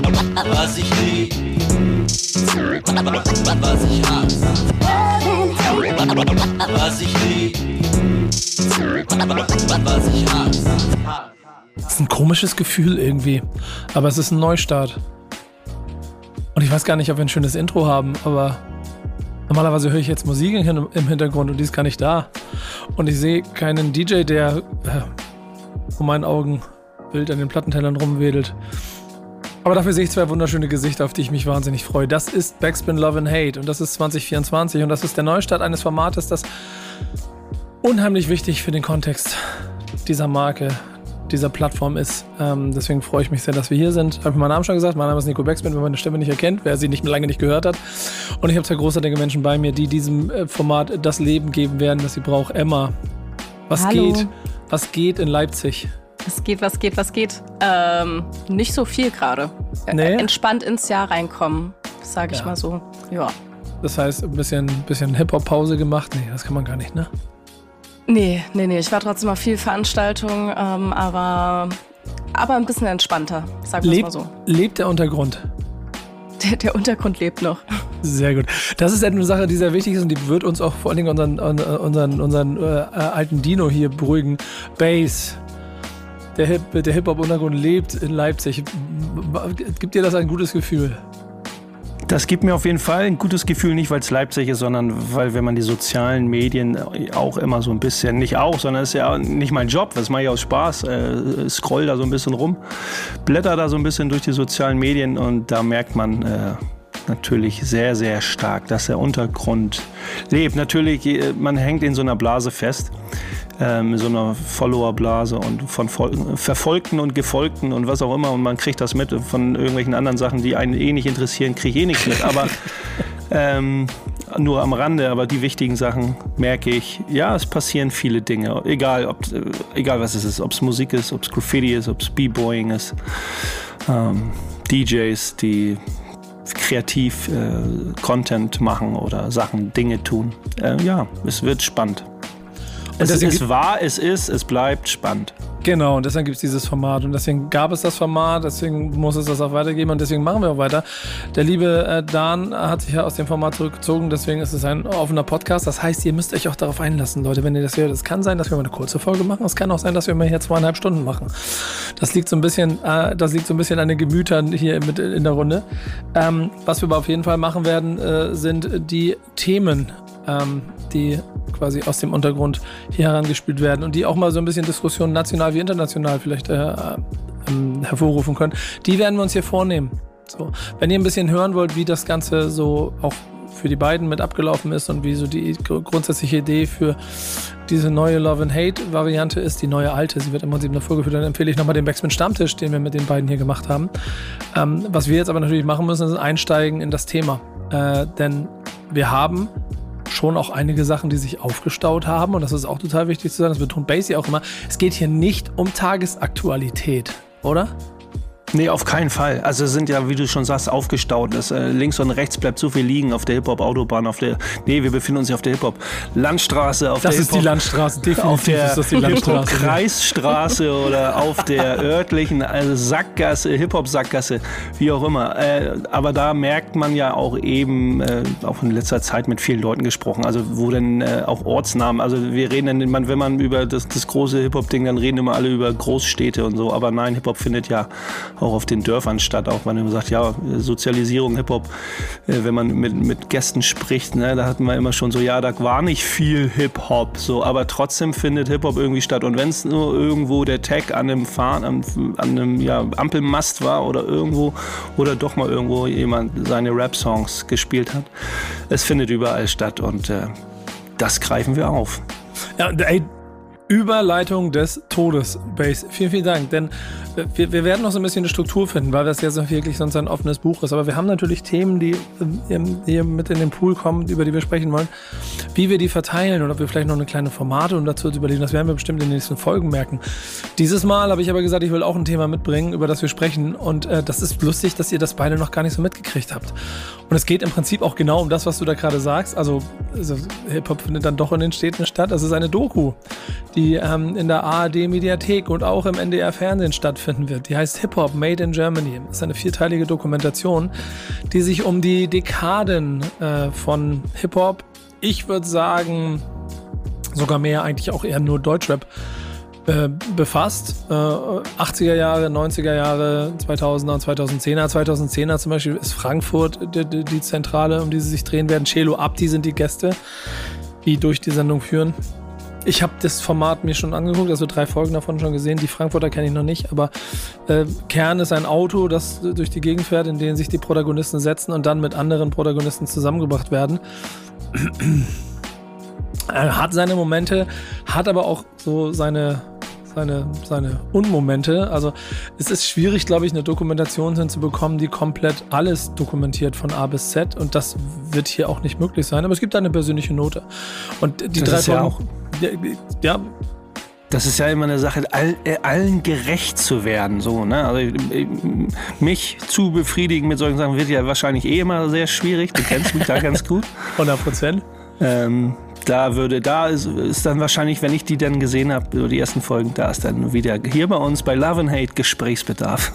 Was ich lieb, was ich hasse. Was ich lieb, was ich hasse. Das ist ein komisches Gefühl irgendwie. Aber es ist ein Neustart. Und ich weiß gar nicht, ob wir ein schönes Intro haben, aber normalerweise höre ich jetzt Musik im Hintergrund und die ist gar nicht da. Und ich sehe keinen DJ, der äh, vor meinen Augen wild an den Plattentellern rumwedelt. Aber dafür sehe ich zwei wunderschöne Gesichter, auf die ich mich wahnsinnig freue. Das ist Backspin Love and Hate und das ist 2024 und das ist der Neustart eines Formates, das unheimlich wichtig für den Kontext dieser Marke, dieser Plattform ist. Ähm, deswegen freue ich mich sehr, dass wir hier sind. Habe ich meinen Namen schon gesagt. Mein Name ist Nico Backspin, wenn man meine Stimme nicht erkennt, wer sie nicht lange nicht gehört hat. Und ich habe zwei großartige Menschen bei mir, die diesem äh, Format das Leben geben werden, das sie braucht. Emma, was Hallo. geht? Was geht in Leipzig? Was geht, was geht, was geht? Ähm, nicht so viel gerade. Nee? Äh, Entspannt ins Jahr reinkommen, sage ich Ja. mal so. Ja. Das heißt, ein bisschen, bisschen Hip-Hop-Pause gemacht? Nee, das kann man gar nicht, ne? Nee, nee, nee. Ich war trotzdem auf viel Veranstaltungen, ähm, aber, aber ein bisschen entspannter, wir es mal so. lebt der Untergrund? Der, der Untergrund lebt noch. Sehr gut. Das ist eine Sache, die sehr wichtig ist und die wird uns auch vor allen Dingen unseren, unseren, unseren äh, äh, alten Dino hier beruhigen. Bass. Der Hip- der Hip-Hop-Untergrund lebt in Leipzig. Gibt dir das ein gutes Gefühl? Das gibt mir auf jeden Fall ein gutes Gefühl, nicht weil es Leipzig ist, sondern weil, wenn man die sozialen Medien auch immer so ein bisschen, nicht auch, sondern ist ja nicht mein Job, das mache ich aus Spaß, äh, scroll da so ein bisschen rum, blätter da so ein bisschen durch die sozialen Medien und da merkt man äh, natürlich sehr, sehr stark, dass der Untergrund lebt. Natürlich, äh, man hängt in so einer Blase fest. Ähm, so einer Follower-Blase und von Fol Verfolgten und Gefolgten und was auch immer und man kriegt das mit von irgendwelchen anderen Sachen, die einen eh nicht interessieren, kriege ich eh nichts mit. Aber ähm, nur am Rande, aber die wichtigen Sachen merke ich, ja, es passieren viele Dinge, egal, ob, äh, egal was es ist, ob es Musik ist, ob es Graffiti ist, ob es B-Boying ist, ähm, DJs, die kreativ äh, Content machen oder Sachen, Dinge tun. Äh, ja, es wird spannend. Es gibt- wahr, es ist, es bleibt spannend. Genau, und deswegen gibt es dieses Format und deswegen gab es das Format, deswegen muss es das auch weitergeben und deswegen machen wir auch weiter. Der liebe äh, Dan hat sich ja aus dem Format zurückgezogen, deswegen ist es ein offener Podcast. Das heißt, ihr müsst euch auch darauf einlassen, Leute, wenn ihr das hört. Es kann sein, dass wir mal eine kurze Folge machen, es kann auch sein, dass wir mal hier zweieinhalb Stunden machen. Das liegt so ein bisschen, äh, das liegt so ein bisschen an den Gemütern hier mit in der Runde. Ähm, was wir aber auf jeden Fall machen werden, äh, sind die Themen, ähm, die quasi aus dem Untergrund hier herangespielt werden und die auch mal so ein bisschen Diskussionen national wie international vielleicht äh, ähm, hervorrufen können. Die werden wir uns hier vornehmen. So, wenn ihr ein bisschen hören wollt, wie das Ganze so auch für die beiden mit abgelaufen ist und wie so die gr- grundsätzliche Idee für diese neue Love and Hate Variante ist, die neue alte, sie wird im Prinzip noch vorgeführt, dann empfehle ich nochmal den Backspin Stammtisch, den wir mit den beiden hier gemacht haben. Ähm, was wir jetzt aber natürlich machen müssen, ist einsteigen in das Thema. Äh, denn wir haben schon auch einige Sachen, die sich aufgestaut haben. Und das ist auch total wichtig zu sagen. Das betont Basie auch immer. Es geht hier nicht um Tagesaktualität, oder? Nee, auf keinen Fall. Also es sind ja, wie du schon sagst, aufgestaut. Das, äh, links und rechts bleibt so viel liegen auf der Hip-Hop-Autobahn, auf der. Nee, wir befinden uns ja auf der Hip-Hop-Landstraße, auf Das der ist die Landstraße. Definitiv auf der ist das die Landstraße. Hip-Hop-Kreisstraße oder auf der örtlichen also Sackgasse, Hip-Hop-Sackgasse, wie auch immer. Äh, aber da merkt man ja auch eben, äh, auch in letzter Zeit mit vielen Leuten gesprochen, also wo denn äh, auch Ortsnamen, also wir reden dann, wenn man über das, das große Hip-Hop-Ding, dann reden immer alle über Großstädte und so, aber nein, Hip-Hop findet ja auch auf den Dörfern statt, auch wenn man sagt, ja, Sozialisierung, Hip-Hop, äh, wenn man mit, mit Gästen spricht, ne, da hatten wir immer schon so, ja, da war nicht viel Hip-Hop, so, aber trotzdem findet Hip-Hop irgendwie statt. Und wenn es nur irgendwo der Tag an einem Fahren, an, an einem ja, Ampelmast war oder irgendwo, oder doch mal irgendwo jemand seine Rap-Songs gespielt hat, es findet überall statt und äh, das greifen wir auf. Ja, ey, Überleitung des Todes, Base. Vielen, vielen Dank. Denn äh, wir, wir werden noch so ein bisschen eine Struktur finden, weil das jetzt wirklich sonst ein offenes Buch ist. Aber wir haben natürlich Themen, die äh, hier mit in den Pool kommen, über die wir sprechen wollen. Wie wir die verteilen und ob wir vielleicht noch eine kleine Formate um dazu zu überlegen, das werden wir bestimmt in den nächsten Folgen merken. Dieses Mal habe ich aber gesagt, ich will auch ein Thema mitbringen, über das wir sprechen. Und äh, das ist lustig, dass ihr das beide noch gar nicht so mitgekriegt habt. Und es geht im Prinzip auch genau um das, was du da gerade sagst. Also, also Hip-Hop findet dann doch in den Städten statt. Das ist eine Doku, die die ähm, in der ARD-Mediathek und auch im NDR-Fernsehen stattfinden wird. Die heißt Hip Hop Made in Germany. Das ist eine vierteilige Dokumentation, die sich um die Dekaden äh, von Hip Hop, ich würde sagen, sogar mehr, eigentlich auch eher nur Deutschrap, äh, befasst. Äh, 80er Jahre, 90er Jahre, 2000er und 2010er. 2010er zum Beispiel ist Frankfurt die, die, Zentrale, um die sie sich drehen werden. Celo Abdi sind die Gäste, die durch die Sendung führen. Ich habe das Format mir schon angeguckt, also drei Folgen davon schon gesehen. Die Frankfurter kenne ich noch nicht, aber äh, Kern ist ein Auto, das durch die Gegend fährt, in dem sich die Protagonisten setzen und dann mit anderen Protagonisten zusammengebracht werden. Er hat seine Momente, hat aber auch so seine, seine, seine Unmomente. Also es ist schwierig, glaube ich, eine Dokumentation hinzubekommen, die komplett alles dokumentiert von A bis Z. Und das wird hier auch nicht möglich sein. Aber es gibt eine persönliche Note. Und die Das drei ist ja Folgen- ja, ja, Das ist ja immer eine Sache, all, äh, allen gerecht zu werden. So, ne? also, äh, mich zu befriedigen mit solchen Sachen wird ja wahrscheinlich eh immer sehr schwierig. Du kennst mich da ganz gut. 100 Prozent. Ähm, da würde, da ist, ist dann wahrscheinlich, wenn ich die dann gesehen habe, so die ersten Folgen, da ist dann wieder hier bei uns bei Love and Hate Gesprächsbedarf.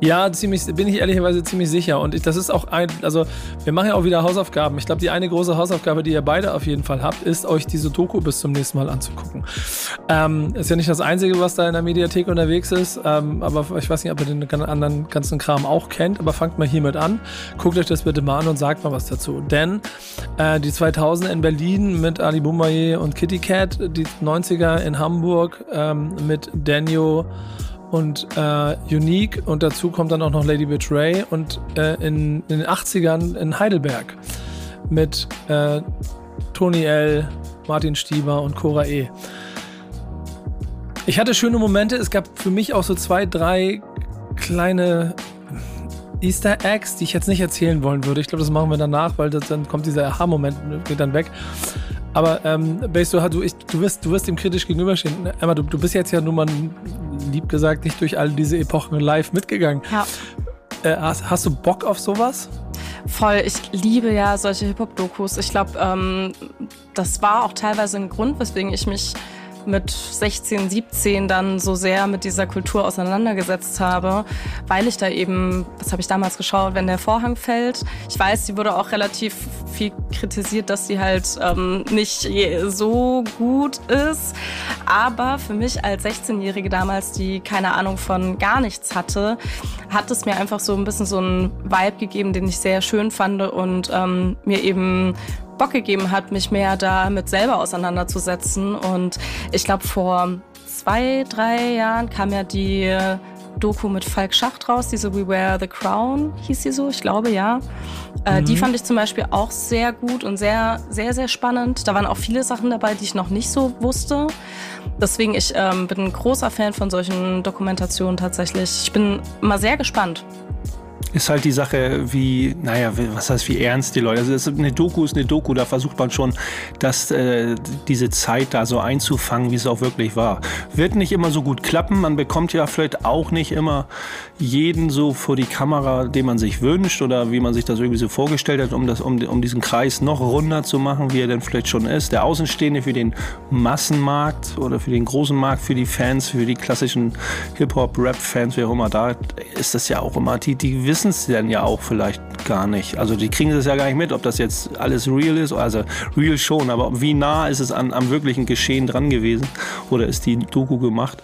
Ja, ziemlich, bin ich ehrlicherweise ziemlich sicher. Und ich, das ist auch ein, also wir machen ja auch wieder Hausaufgaben. Ich glaube, die eine große Hausaufgabe, die ihr beide auf jeden Fall habt, ist, euch diese Doku bis zum nächsten Mal anzugucken. Ähm, ist ja nicht das Einzige, was da in der Mediathek unterwegs ist, ähm, aber ich weiß nicht, ob ihr den anderen ganzen Kram auch kennt, aber fangt mal hiermit an. Guckt euch das bitte mal an und sagt mal was dazu. Denn äh, die 2000 in Berlin mit Ali Boumaier und Kitty Cat, die 90er in Hamburg ähm, mit Daniel und äh, Unique und dazu kommt dann auch noch Lady Betray und äh, in, in den 80ern in Heidelberg mit äh, Tony L., Martin Stieber und Cora E. Ich hatte schöne Momente. Es gab für mich auch so zwei, drei kleine Easter Eggs, die ich jetzt nicht erzählen wollen würde. Ich glaube, das machen wir danach, weil das, dann kommt dieser Aha-Moment, geht dann weg. Aber ähm, Base, du, du, ich, du, wirst, du wirst dem kritisch gegenüberstehen. Emma, du, du bist jetzt ja nun mal lieb gesagt nicht durch all diese Epochen live mitgegangen. Ja. Äh, hast, hast du Bock auf sowas? Voll, ich liebe ja solche Hip-Hop-Dokus. Ich glaube, ähm, das war auch teilweise ein Grund, weswegen ich mich mit 16, 17 dann so sehr mit dieser Kultur auseinandergesetzt habe, weil ich da eben, was habe ich damals geschaut, wenn der Vorhang fällt. Ich weiß, sie wurde auch relativ viel kritisiert, dass sie halt ähm, nicht so gut ist. Aber für mich als 16-Jährige damals, die keine Ahnung von gar nichts hatte, hat es mir einfach so ein bisschen so einen Vibe gegeben, den ich sehr schön fand und ähm, mir eben Bock gegeben hat, mich mehr damit selber auseinanderzusetzen. Und ich glaube, vor zwei, drei Jahren kam ja die Doku mit Falk Schacht raus, diese We Wear the Crown, hieß sie so, ich glaube ja. Äh, Die fand ich zum Beispiel auch sehr gut und sehr, sehr, sehr spannend. Da waren auch viele Sachen dabei, die ich noch nicht so wusste. Deswegen, ich ähm, bin ein großer Fan von solchen Dokumentationen tatsächlich. Ich bin immer sehr gespannt. Ist halt die Sache, wie, naja, was heißt, wie ernst die Leute. Also ist eine Doku ist eine Doku, da versucht man schon, dass äh, diese Zeit da so einzufangen, wie es auch wirklich war. Wird nicht immer so gut klappen. Man bekommt ja vielleicht auch nicht immer jeden so vor die Kamera, den man sich wünscht oder wie man sich das irgendwie so vorgestellt hat, um, das, um, um diesen Kreis noch runder zu machen, wie er denn vielleicht schon ist. Der Außenstehende für den Massenmarkt oder für den großen Markt, für die Fans, für die klassischen Hip-Hop-Rap-Fans, wie auch immer, da ist das ja auch immer, die, die wissen es dann ja auch vielleicht gar nicht. Also die kriegen das ja gar nicht mit, ob das jetzt alles real ist, also real schon, aber wie nah ist es an, am wirklichen Geschehen dran gewesen oder ist die Doku gemacht?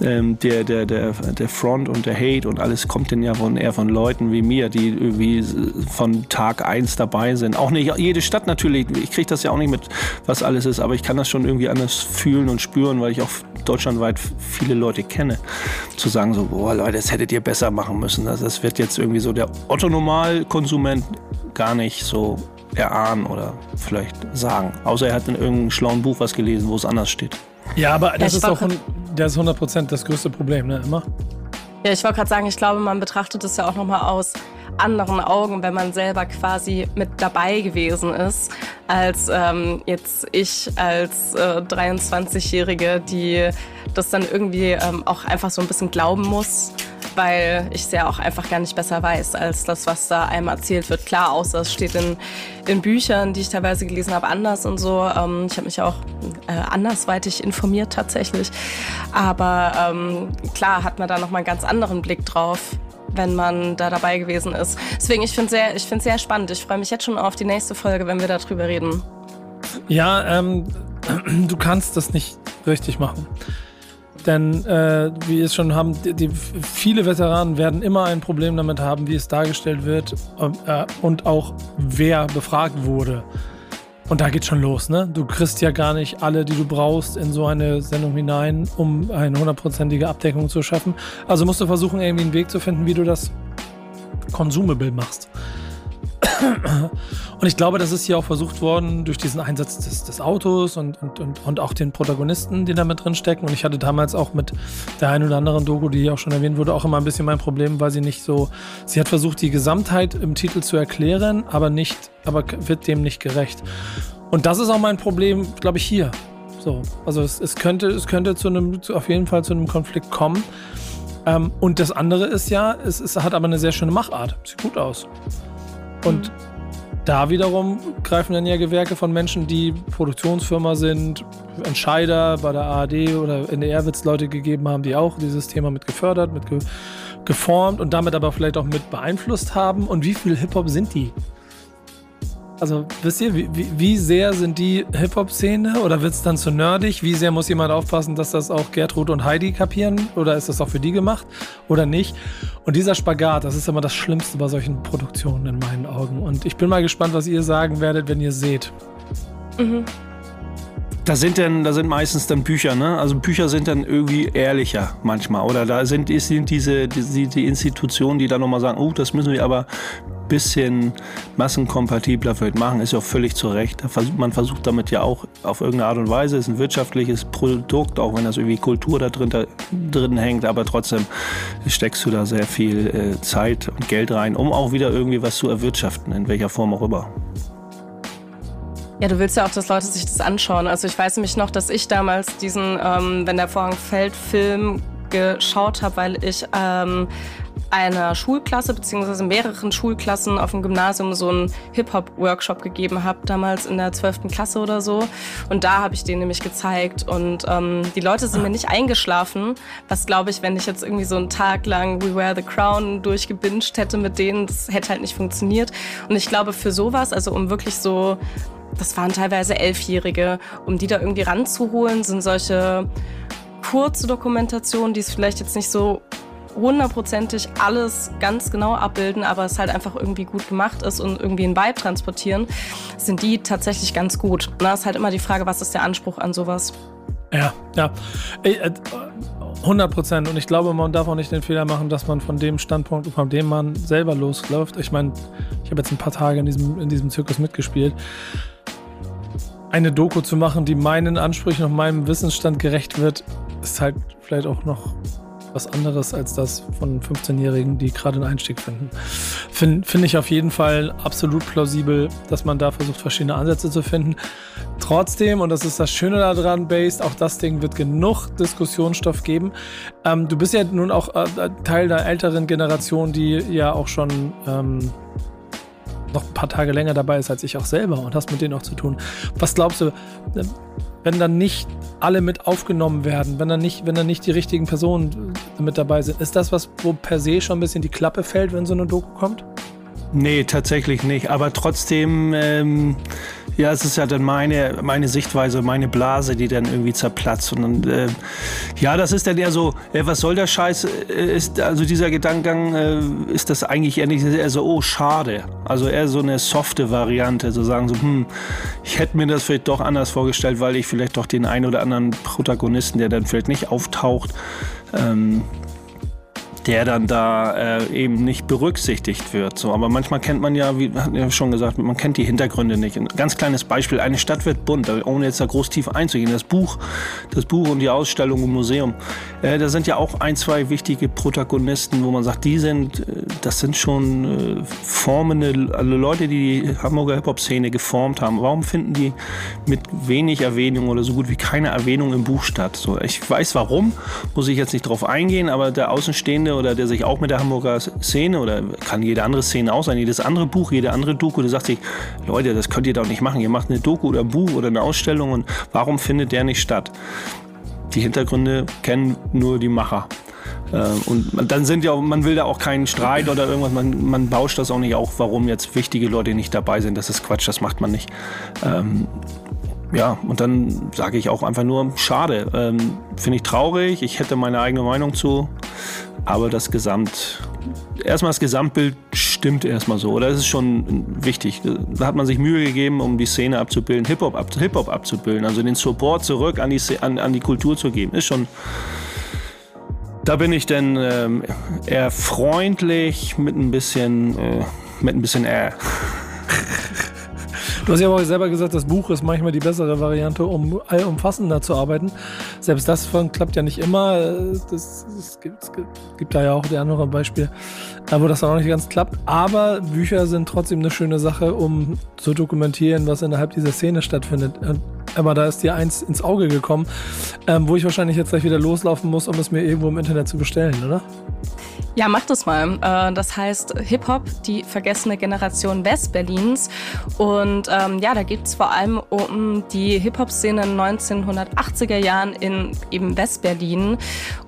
Ähm, der, der, der, der Front und der Hate und alles kommt denn ja von, eher von Leuten wie mir, die irgendwie von Tag eins dabei sind. Auch nicht jede Stadt natürlich, ich kriege das ja auch nicht mit, was alles ist, aber ich kann das schon irgendwie anders fühlen und spüren, weil ich auch deutschlandweit viele Leute kenne. Zu sagen so, boah Leute, das hättet ihr besser machen müssen. Also das wird jetzt irgendwie so der Otto-Normalkonsument gar nicht so erahnen oder vielleicht sagen. Außer er hat in irgendeinem schlauen Buch was gelesen, wo es anders steht. Ja, aber das ich ist hun- das ist 100% das größte Problem, ne? Immer. Ja, ich wollte gerade sagen, ich glaube, man betrachtet es ja auch nochmal aus anderen Augen, wenn man selber quasi mit dabei gewesen ist, als ähm, jetzt ich als äh, 23-Jährige, die das dann irgendwie ähm, auch einfach so ein bisschen glauben muss. Weil ich es ja auch einfach gar nicht besser weiß, als das, was da einem erzählt wird. Klar, außer es steht in, in Büchern, die ich teilweise gelesen habe, anders und so. Ähm, ich habe mich auch äh, andersweitig informiert tatsächlich. Aber ähm, klar hat man da nochmal einen ganz anderen Blick drauf wenn man da dabei gewesen ist. Deswegen, ich finde es sehr, sehr spannend. Ich freue mich jetzt schon auf die nächste Folge, wenn wir darüber reden. Ja, ähm, du kannst das nicht richtig machen. Denn äh, wie wir es schon haben, die, die, viele Veteranen werden immer ein Problem damit haben, wie es dargestellt wird äh, und auch wer befragt wurde. Und da geht schon los, ne? Du kriegst ja gar nicht alle, die du brauchst, in so eine Sendung hinein, um eine hundertprozentige Abdeckung zu schaffen. Also musst du versuchen, irgendwie einen Weg zu finden, wie du das consumable machst. Und ich glaube, das ist hier auch versucht worden durch diesen Einsatz des, des Autos und, und, und, und, auch den Protagonisten, die da mit drin stecken. Und ich hatte damals auch mit der einen oder anderen Doku, die auch schon erwähnt wurde, auch immer ein bisschen mein Problem, weil sie nicht so, sie hat versucht, die Gesamtheit im Titel zu erklären, aber nicht, aber wird dem nicht gerecht. Und das ist auch mein Problem, glaube ich, hier. So, also es, es könnte, es könnte zu einem, auf jeden Fall zu einem Konflikt kommen. Ähm, und das andere ist ja, es, es hat aber eine sehr schöne Machart. Sieht gut aus. Und da wiederum greifen dann ja Gewerke von Menschen, die Produktionsfirma sind, Entscheider bei der ARD oder NDR wird es Leute gegeben haben, die auch dieses Thema mit gefördert, mit ge geformt und damit aber vielleicht auch mit beeinflusst haben. Und wie viel Hip-Hop sind die? Also wisst ihr, wie, wie sehr sind die Hip-Hop-Szene oder wird es dann zu nerdig? Wie sehr muss jemand aufpassen, dass das auch Gertrud und Heidi kapieren? Oder ist das auch für die gemacht oder nicht? Und dieser Spagat, das ist immer das Schlimmste bei solchen Produktionen in meinen Augen. Und ich bin mal gespannt, was ihr sagen werdet, wenn ihr seht. Mhm. Da sind dann, da sind meistens dann Bücher, ne? Also Bücher sind dann irgendwie ehrlicher manchmal. Oder da sind, sind diese, die, die Institutionen, die dann nochmal sagen, oh, das müssen wir aber bisschen massenkompatibler vielleicht machen, ist ja auch völlig zu Recht. Man versucht damit ja auch auf irgendeine Art und Weise, ist ein wirtschaftliches Produkt, auch wenn das irgendwie Kultur da drin, da drin hängt, aber trotzdem steckst du da sehr viel äh, Zeit und Geld rein, um auch wieder irgendwie was zu erwirtschaften, in welcher Form auch immer. Ja, du willst ja auch, dass Leute sich das anschauen. Also ich weiß nämlich noch, dass ich damals diesen ähm, Wenn der Vorhang fällt Film geschaut habe, weil ich ähm, einer Schulklasse beziehungsweise mehreren Schulklassen auf dem Gymnasium so einen Hip-Hop-Workshop gegeben habe, damals in der 12. Klasse oder so. Und da habe ich den nämlich gezeigt. Und ähm, die Leute sind mir nicht eingeschlafen, was glaube ich, wenn ich jetzt irgendwie so einen Tag lang We Wear the Crown durchgebinged hätte mit denen, das hätte halt nicht funktioniert. Und ich glaube, für sowas, also um wirklich so das waren teilweise Elfjährige, um die da irgendwie ranzuholen, sind solche kurze Dokumentationen, die es vielleicht jetzt nicht so hundertprozentig alles ganz genau abbilden, aber es halt einfach irgendwie gut gemacht ist und irgendwie einen Vibe transportieren, sind die tatsächlich ganz gut. Da ist halt immer die Frage, was ist der Anspruch an sowas? Ja, ja. 100 äh, Prozent. Und ich glaube, man darf auch nicht den Fehler machen, dass man von dem Standpunkt, von dem man selber losläuft. Ich meine, ich habe jetzt ein paar Tage in diesem, in diesem Zirkus mitgespielt. Eine Doku zu machen, die meinen Ansprüchen und meinem Wissensstand gerecht wird, ist halt vielleicht auch noch was anderes als das von 15-Jährigen, die gerade einen Einstieg finden. Finde find ich auf jeden Fall absolut plausibel, dass man da versucht, verschiedene Ansätze zu finden. Trotzdem, und das ist das Schöne daran, Based, auch das Ding wird genug Diskussionsstoff geben. Ähm, du bist ja nun auch äh, Teil der älteren Generation, die ja auch schon ähm, noch ein paar Tage länger dabei ist als ich auch selber und hast mit denen auch zu tun. Was glaubst du, wenn dann nicht alle mit aufgenommen werden, wenn dann nicht, wenn dann nicht die richtigen Personen mit dabei sind, ist das was, wo per se schon ein bisschen die Klappe fällt, wenn so eine Doku kommt? Nee, tatsächlich nicht. Aber trotzdem, ähm, ja, es ist ja dann meine, meine Sichtweise, meine Blase, die dann irgendwie zerplatzt. Und äh, ja, das ist dann eher so, äh, was soll der Scheiß? Äh, ist, also dieser Gedankengang äh, ist das eigentlich eher nicht eher so, oh, schade. Also eher so eine softe Variante, so sagen so, hm, ich hätte mir das vielleicht doch anders vorgestellt, weil ich vielleicht doch den einen oder anderen Protagonisten, der dann vielleicht nicht auftaucht, ähm, der dann da äh, eben nicht berücksichtigt wird. So, aber manchmal kennt man ja, wie hat ja schon gesagt, man kennt die Hintergründe nicht. Ein ganz kleines Beispiel: Eine Stadt wird bunt, ohne jetzt da groß tief einzugehen. Das Buch, das Buch und die Ausstellung im Museum, äh, da sind ja auch ein, zwei wichtige Protagonisten, wo man sagt, die sind, äh, das sind schon äh, formende also Leute, die die Hamburger Hip-Hop-Szene geformt haben. Warum finden die mit wenig Erwähnung oder so gut wie keine Erwähnung im Buch statt? So, ich weiß warum, muss ich jetzt nicht drauf eingehen, aber der Außenstehende Szene oder der sich auch mit der Hamburger Szene oder kann jede andere Szene auch sein, jedes andere Buch, jede andere Doku, der sagt sich, Leute, das könnt ihr doch nicht machen. Ihr macht eine Doku oder ein Buch oder eine Ausstellung und warum findet der nicht statt? Die Hintergründe kennen nur die Macher. Äh, und dann sind ja, man will da auch keinen Streit oder irgendwas, man, man bauscht das auch nicht auf, warum jetzt wichtige Leute nicht dabei sind. Das ist Quatsch, das macht man nicht. Ähm, ja, und dann sage ich auch einfach nur, schade, ähm, finde ich traurig, ich hätte meine eigene Meinung zu, aber das Gesamt, erstmal das Gesamtbild stimmt erstmal so, oder? Das ist schon wichtig. Da hat man sich Mühe gegeben, um die Szene abzubilden, Hip-Hop ab, Hip abzubilden, also den Support zurück an die, an, an die Kultur zu geben, ist schon, da bin ich dann ähm, eher freundlich mit ein bisschen, äh, mit ein bisschen äh. Du hast ja auch selber gesagt, das Buch ist manchmal die bessere Variante, um allumfassender zu arbeiten. Selbst das klappt ja nicht immer. Das, das gibt, es gibt da ja auch die andere Beispiele, wo das auch nicht ganz klappt. Aber Bücher sind trotzdem eine schöne Sache, um zu dokumentieren, was innerhalb dieser Szene stattfindet. Aber da ist dir eins ins Auge gekommen, ähm, wo ich wahrscheinlich jetzt gleich wieder loslaufen muss, um es mir irgendwo im Internet zu bestellen, oder? Ja, mach das mal. Äh, das heißt Hip-Hop, die vergessene Generation Westberlins. Und ähm, ja, da geht es vor allem um die Hip-Hop-Szene in 1980er Jahren in eben Westberlin.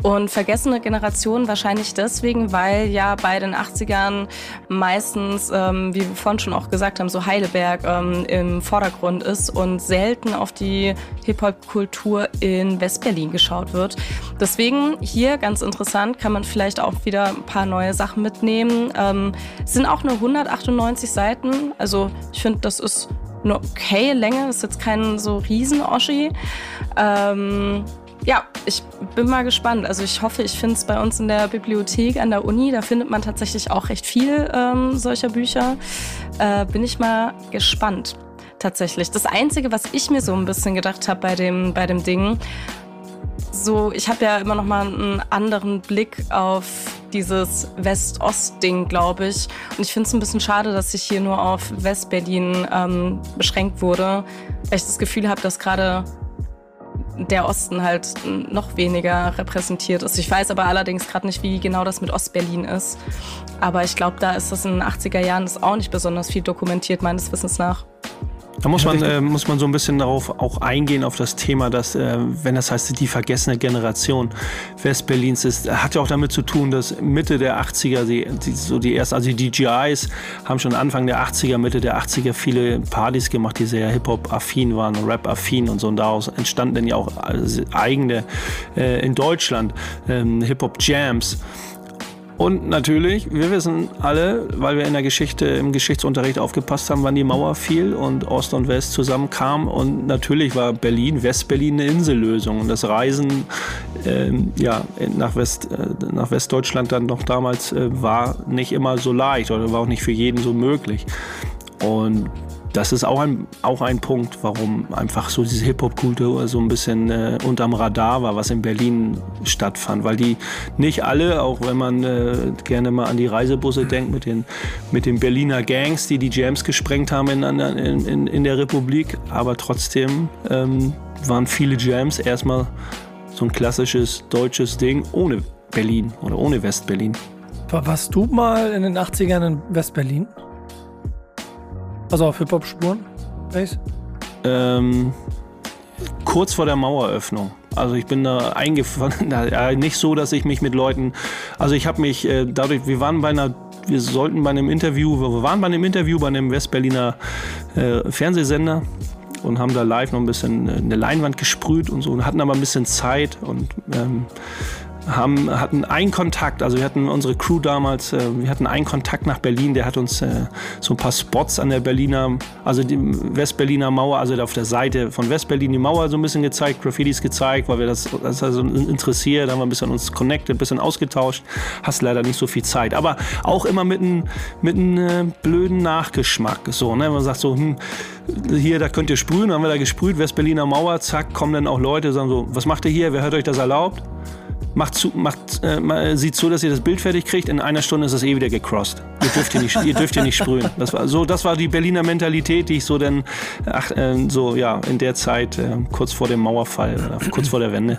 Und vergessene Generation wahrscheinlich deswegen, weil ja bei den 80ern meistens, ähm, wie wir vorhin schon auch gesagt haben, so Heidelberg ähm, im Vordergrund ist und selten auf die Hip-Hop-Kultur in Westberlin geschaut wird. Deswegen hier ganz interessant, kann man vielleicht auch wieder ein paar neue Sachen mitnehmen. Ähm, sind auch nur 198 Seiten. Also ich finde, das ist eine okay Länge. Ist jetzt kein so Riesen-Oschi. Ähm, ja, ich bin mal gespannt. Also ich hoffe, ich finde es bei uns in der Bibliothek an der Uni. Da findet man tatsächlich auch recht viel ähm, solcher Bücher. Äh, bin ich mal gespannt. Tatsächlich. Das Einzige, was ich mir so ein bisschen gedacht habe bei dem, bei dem Ding, so, ich habe ja immer noch mal einen anderen Blick auf dieses West-Ost-Ding, glaube ich. Und ich finde es ein bisschen schade, dass ich hier nur auf West-Berlin ähm, beschränkt wurde, weil ich das Gefühl habe, dass gerade der Osten halt noch weniger repräsentiert ist. Ich weiß aber allerdings gerade nicht, wie genau das mit Ostberlin ist. Aber ich glaube, da ist das in den 80er Jahren ist auch nicht besonders viel dokumentiert, meines Wissens nach. Da muss man, äh, muss man so ein bisschen darauf auch eingehen, auf das Thema, dass, äh, wenn das heißt, die vergessene Generation Westberlins ist, hat ja auch damit zu tun, dass Mitte der 80er, die, die, so die ersten, also die DJIs haben schon Anfang der 80er, Mitte der 80er viele Partys gemacht, die sehr Hip-Hop-affin waren, Rap-affin und so. Und daraus entstanden dann ja auch eigene, äh, in Deutschland, ähm, Hip-Hop-Jams. Und natürlich, wir wissen alle, weil wir in der Geschichte, im Geschichtsunterricht aufgepasst haben, wann die Mauer fiel und Ost und West zusammenkamen. Und natürlich war Berlin, Westberlin eine Insellösung. Und das Reisen ähm, ja, nach, West, äh, nach Westdeutschland dann noch damals äh, war nicht immer so leicht oder war auch nicht für jeden so möglich. Und das ist auch ein, auch ein Punkt, warum einfach so diese Hip-Hop-Kultur so ein bisschen äh, unterm Radar war, was in Berlin stattfand. Weil die nicht alle, auch wenn man äh, gerne mal an die Reisebusse denkt mit den, mit den Berliner Gangs, die die Jams gesprengt haben in, in, in, in der Republik, aber trotzdem ähm, waren viele Jams erstmal so ein klassisches deutsches Ding ohne Berlin oder ohne West-Berlin. Warst du mal in den 80ern in West-Berlin? Also auf Hip-Hop-Spuren? Ähm, kurz vor der Maueröffnung. Also ich bin da eingefahren, ja, nicht so, dass ich mich mit Leuten, also ich habe mich äh, dadurch, wir waren bei einer, wir sollten bei einem Interview, wir waren bei einem Interview bei einem Westberliner äh, Fernsehsender und haben da live noch ein bisschen äh, eine Leinwand gesprüht und so und hatten aber ein bisschen Zeit und ähm, haben, hatten einen Kontakt, also wir hatten unsere Crew damals, äh, wir hatten einen Kontakt nach Berlin, der hat uns äh, so ein paar Spots an der Berliner, also die Westberliner Mauer, also auf der Seite von Westberlin die Mauer so ein bisschen gezeigt, Graffitis gezeigt, weil wir das, das also interessiert, haben wir ein bisschen uns connected, ein bisschen ausgetauscht, hast leider nicht so viel Zeit, aber auch immer mit einem mit äh, blöden Nachgeschmack, so, ne, man sagt so, hm, hier, da könnt ihr sprühen, haben wir da gesprüht, Westberliner Mauer, zack, kommen dann auch Leute, sagen so, was macht ihr hier, wer hat euch das erlaubt? Macht zu, macht, äh, sieht zu, dass ihr das Bild fertig kriegt. In einer Stunde ist es eh wieder gecrossed. Ihr dürft hier nicht, ihr dürft hier nicht sprühen. Das war so, das war die Berliner Mentalität, die ich so dann, ach, äh, so ja, in der Zeit äh, kurz vor dem Mauerfall, kurz vor der Wende,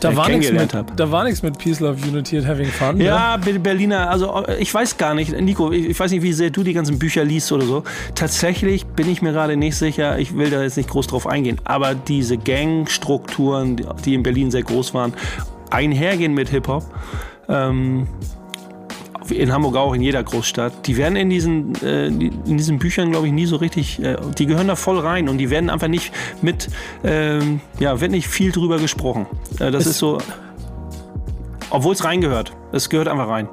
da war kennengelernt habe. Da war nichts mit Peace, Love, Unity and Having Fun. Ja, ja, Berliner, also ich weiß gar nicht, Nico, ich weiß nicht, wie sehr du die ganzen Bücher liest oder so. Tatsächlich bin ich mir gerade nicht sicher. Ich will da jetzt nicht groß drauf eingehen, aber diese Gangstrukturen, die in Berlin sehr groß waren einhergehen mit Hip-Hop. Ähm, in Hamburg auch, in jeder Großstadt. Die werden in diesen, äh, in diesen Büchern, glaube ich, nie so richtig, äh, die gehören da voll rein und die werden einfach nicht mit, ähm, ja, wird nicht viel drüber gesprochen. Äh, das es ist so, obwohl es reingehört. Es gehört einfach rein.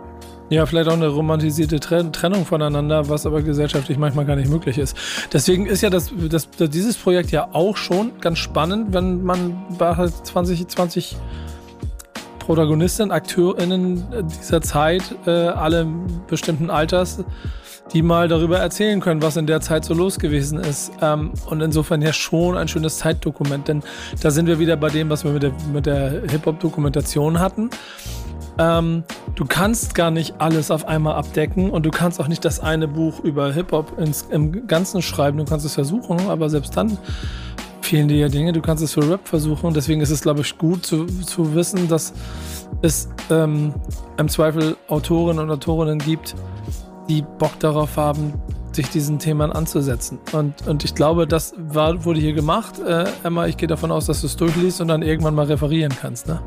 Ja, vielleicht auch eine romantisierte Trennung voneinander, was aber gesellschaftlich manchmal gar nicht möglich ist. Deswegen ist ja das, das, dieses Projekt ja auch schon ganz spannend, wenn man bei 2020 Protagonistinnen, AkteurInnen dieser Zeit, äh, alle bestimmten Alters, die mal darüber erzählen können, was in der Zeit so los gewesen ist. Ähm, und insofern ja schon ein schönes Zeitdokument, denn da sind wir wieder bei dem, was wir mit der, mit der Hip-Hop-Dokumentation hatten. Ähm, du kannst gar nicht alles auf einmal abdecken und du kannst auch nicht das eine Buch über Hip-Hop im Ganzen schreiben. Du kannst es versuchen, aber selbst dann fehlen Dinge. Du kannst es für Rap versuchen. Und deswegen ist es, glaube ich, gut zu, zu wissen, dass es ähm, im Zweifel Autorinnen und Autorinnen gibt, die Bock darauf haben, sich diesen Themen anzusetzen. Und, und ich glaube, das war, wurde hier gemacht. Äh, Emma, ich gehe davon aus, dass du es durchliest und dann irgendwann mal referieren kannst, ne?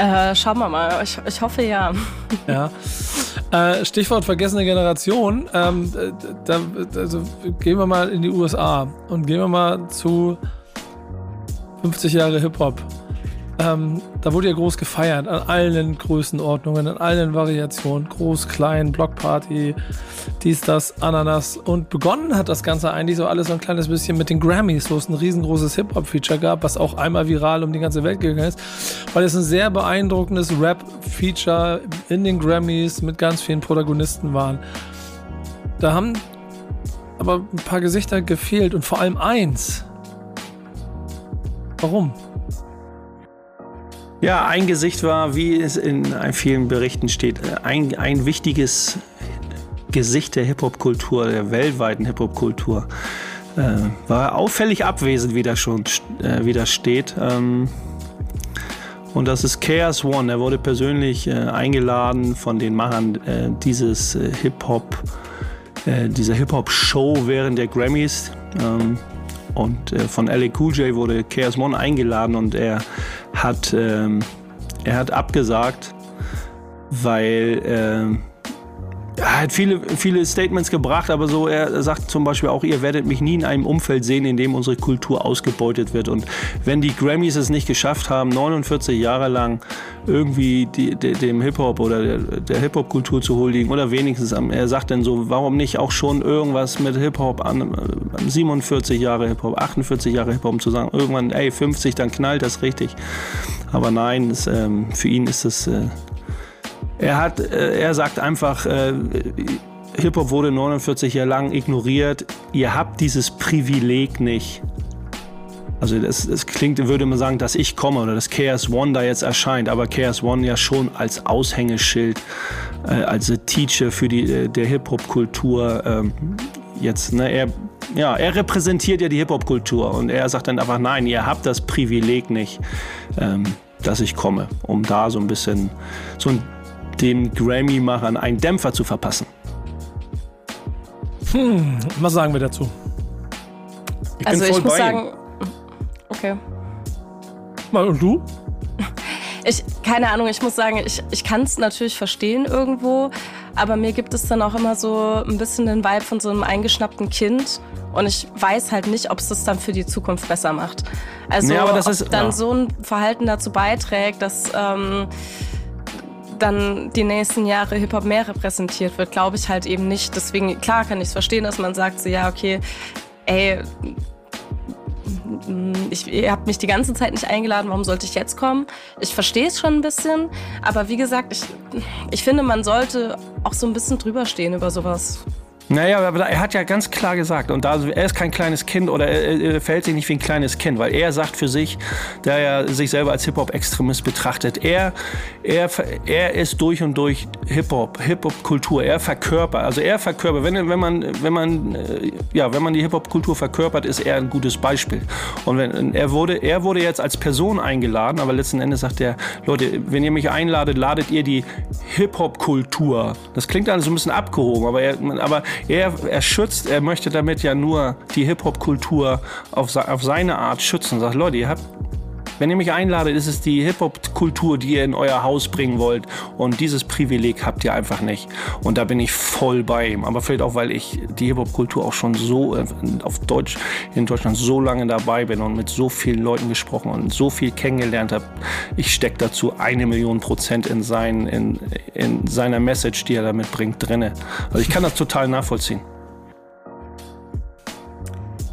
Äh, schauen wir mal. Ich, ich hoffe ja. Ja. Äh, Stichwort vergessene Generation. Ähm, da, also gehen wir mal in die USA und gehen wir mal zu 50 Jahre Hip-Hop. Ähm, da wurde ja groß gefeiert, an allen Größenordnungen, an allen Variationen. Groß, klein, Blockparty, dies, das, Ananas. Und begonnen hat das Ganze eigentlich so alles so ein kleines bisschen mit den Grammys, wo es ein riesengroßes Hip-Hop-Feature gab, was auch einmal viral um die ganze Welt gegangen ist, weil es ein sehr beeindruckendes Rap-Feature in den Grammys mit ganz vielen Protagonisten waren. Da haben aber ein paar Gesichter gefehlt und vor allem eins. Warum? Ja, ein Gesicht war, wie es in vielen Berichten steht, ein, ein wichtiges Gesicht der Hip-Hop-Kultur, der weltweiten Hip-Hop-Kultur. Äh, war auffällig abwesend, wie das schon äh, wie steht. Ähm, und das ist Chaos One. Er wurde persönlich äh, eingeladen von den Machern äh, dieses äh, Hip-Hop, äh, dieser Hip-Hop-Show während der Grammys. Ähm, und von LA Cool J wurde Chaos One eingeladen und er hat, ähm, er hat abgesagt, weil äh, er hat viele, viele Statements gebracht, aber so, er sagt zum Beispiel auch, ihr werdet mich nie in einem Umfeld sehen, in dem unsere Kultur ausgebeutet wird. Und wenn die Grammys es nicht geschafft haben, 49 Jahre lang irgendwie die, die, dem Hip-Hop oder der, der Hip-Hop-Kultur zu huldigen oder wenigstens, er sagt dann so, warum nicht auch schon irgendwas mit Hip-Hop an 47 Jahre Hip-Hop, 48 Jahre Hip-Hop, um zu sagen, irgendwann, ey, 50, dann knallt das richtig. Aber nein, das, ähm, für ihn ist das äh, er, hat, äh, er sagt einfach, äh, Hip-Hop wurde 49 Jahre lang ignoriert. Ihr habt dieses Privileg nicht. Also das, das klingt, würde man sagen, dass ich komme oder dass Chaos One da jetzt erscheint, aber Chaos One ja schon als Aushängeschild, äh, als Teacher für die äh, der Hip-Hop-Kultur ähm, jetzt, ne, er, ja, er repräsentiert ja die Hip-Hop-Kultur und er sagt dann einfach, nein, ihr habt das Privileg nicht, ähm, dass ich komme, um da so ein bisschen so ein den Grammy-Machern einen Dämpfer zu verpassen. Hm, was sagen wir dazu? Ich also ich muss sagen, okay. Und du? Ich, keine Ahnung, ich muss sagen, ich, ich kann es natürlich verstehen irgendwo, aber mir gibt es dann auch immer so ein bisschen den Vibe von so einem eingeschnappten Kind und ich weiß halt nicht, ob es das dann für die Zukunft besser macht. Also ja, aber das ob ist, dann ja. so ein Verhalten dazu beiträgt, dass ähm, dann die nächsten Jahre Hip-Hop mehr repräsentiert wird, glaube ich halt eben nicht. Deswegen, klar kann ich es verstehen, dass man sagt, so ja, okay, ey, ich, ihr habt mich die ganze Zeit nicht eingeladen, warum sollte ich jetzt kommen? Ich verstehe es schon ein bisschen, aber wie gesagt, ich, ich finde, man sollte auch so ein bisschen drüber stehen über sowas. Naja, aber er hat ja ganz klar gesagt, und da, er ist kein kleines Kind oder er, er verhält sich nicht wie ein kleines Kind, weil er sagt für sich, da er sich selber als Hip-Hop-Extremist betrachtet, er, er, er ist durch und durch Hip-Hop, Hip-Hop-Kultur, er verkörpert, also er verkörpert, wenn, wenn man, wenn man, äh, ja, wenn man die Hip-Hop-Kultur verkörpert, ist er ein gutes Beispiel. Und wenn, er wurde, er wurde jetzt als Person eingeladen, aber letzten Endes sagt er, Leute, wenn ihr mich einladet, ladet ihr die Hip-Hop-Kultur. Das klingt dann so ein bisschen abgehoben, aber er, aber er, er schützt, er möchte damit ja nur die Hip-Hop-Kultur auf, auf seine Art schützen. Sagt, Leute, ihr habt wenn ihr mich einladet, ist es die Hip-Hop-Kultur, die ihr in euer Haus bringen wollt. Und dieses Privileg habt ihr einfach nicht. Und da bin ich voll bei ihm. Aber vielleicht auch, weil ich die Hip-Hop-Kultur auch schon so äh, auf Deutsch, in Deutschland so lange dabei bin und mit so vielen Leuten gesprochen und so viel kennengelernt habe. Ich stecke dazu eine Million Prozent in, sein, in, in seiner Message, die er damit bringt, drinne. Also ich kann das total nachvollziehen.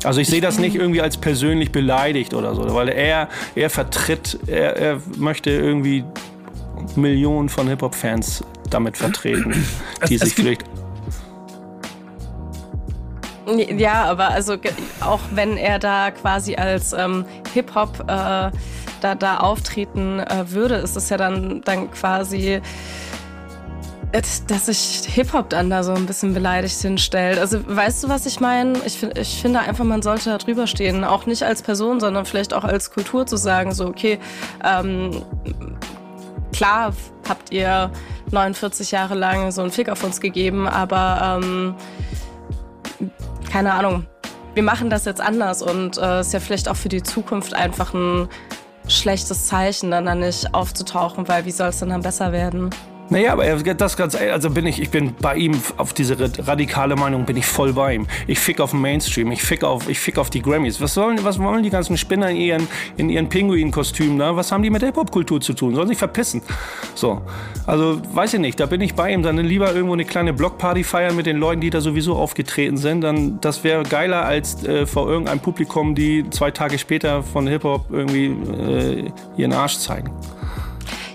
Also ich sehe das nicht irgendwie als persönlich beleidigt oder so, weil er, er vertritt, er, er möchte irgendwie Millionen von Hip-Hop-Fans damit vertreten, die es, sich vielleicht ja, aber also auch wenn er da quasi als ähm, Hip-Hop äh, da, da auftreten äh, würde, ist es ja dann, dann quasi dass sich Hip-Hop dann da so ein bisschen beleidigt hinstellt. Also weißt du, was ich meine? Ich, ich finde einfach, man sollte da drüber stehen. Auch nicht als Person, sondern vielleicht auch als Kultur zu sagen, so okay, ähm, klar habt ihr 49 Jahre lang so einen Fick auf uns gegeben, aber ähm, keine Ahnung, wir machen das jetzt anders und äh, ist ja vielleicht auch für die Zukunft einfach ein schlechtes Zeichen, dann da nicht aufzutauchen, weil wie soll es denn dann besser werden? Naja, aber das ganz, also bin ich, ich bin bei ihm auf diese radikale Meinung, bin ich voll bei ihm. Ich fick auf den Mainstream, ich fick auf, ich fick auf die Grammys. Was sollen, was wollen die ganzen Spinner in ihren, in ihren Pinguin-Kostümen da? Was haben die mit Hip-Hop-Kultur zu tun? Sollen sich verpissen. So. Also, weiß ich nicht, da bin ich bei ihm. Dann lieber irgendwo eine kleine Blockparty feiern mit den Leuten, die da sowieso aufgetreten sind. Dann, das wäre geiler als äh, vor irgendeinem Publikum, die zwei Tage später von Hip-Hop irgendwie äh, ihren Arsch zeigen.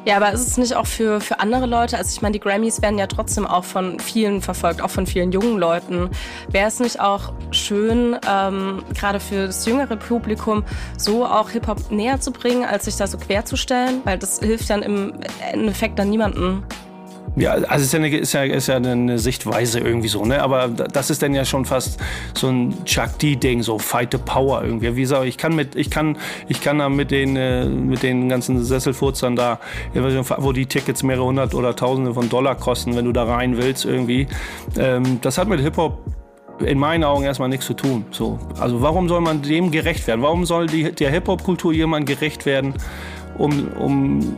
Ja, aber ist es nicht auch für, für andere Leute? Also ich meine, die Grammys werden ja trotzdem auch von vielen verfolgt, auch von vielen jungen Leuten. Wäre es nicht auch schön, ähm, gerade für das jüngere Publikum, so auch Hip-Hop näher zu bringen, als sich da so querzustellen? Weil das hilft dann im Endeffekt dann niemandem. Ja, also ist ja, eine, ist, ja, ist ja eine Sichtweise irgendwie so, ne? Aber das ist dann ja schon fast so ein Chuck D-Ding, so Fight the Power irgendwie. Wie gesagt, ich kann mit, ich kann, ich kann da mit den, äh, mit den ganzen Sesselfurzern da, wo die Tickets mehrere hundert oder tausende von Dollar kosten, wenn du da rein willst irgendwie. Ähm, das hat mit Hip-Hop in meinen Augen erstmal nichts zu tun. So. Also warum soll man dem gerecht werden? Warum soll die, der Hip-Hop-Kultur jemand gerecht werden, um, um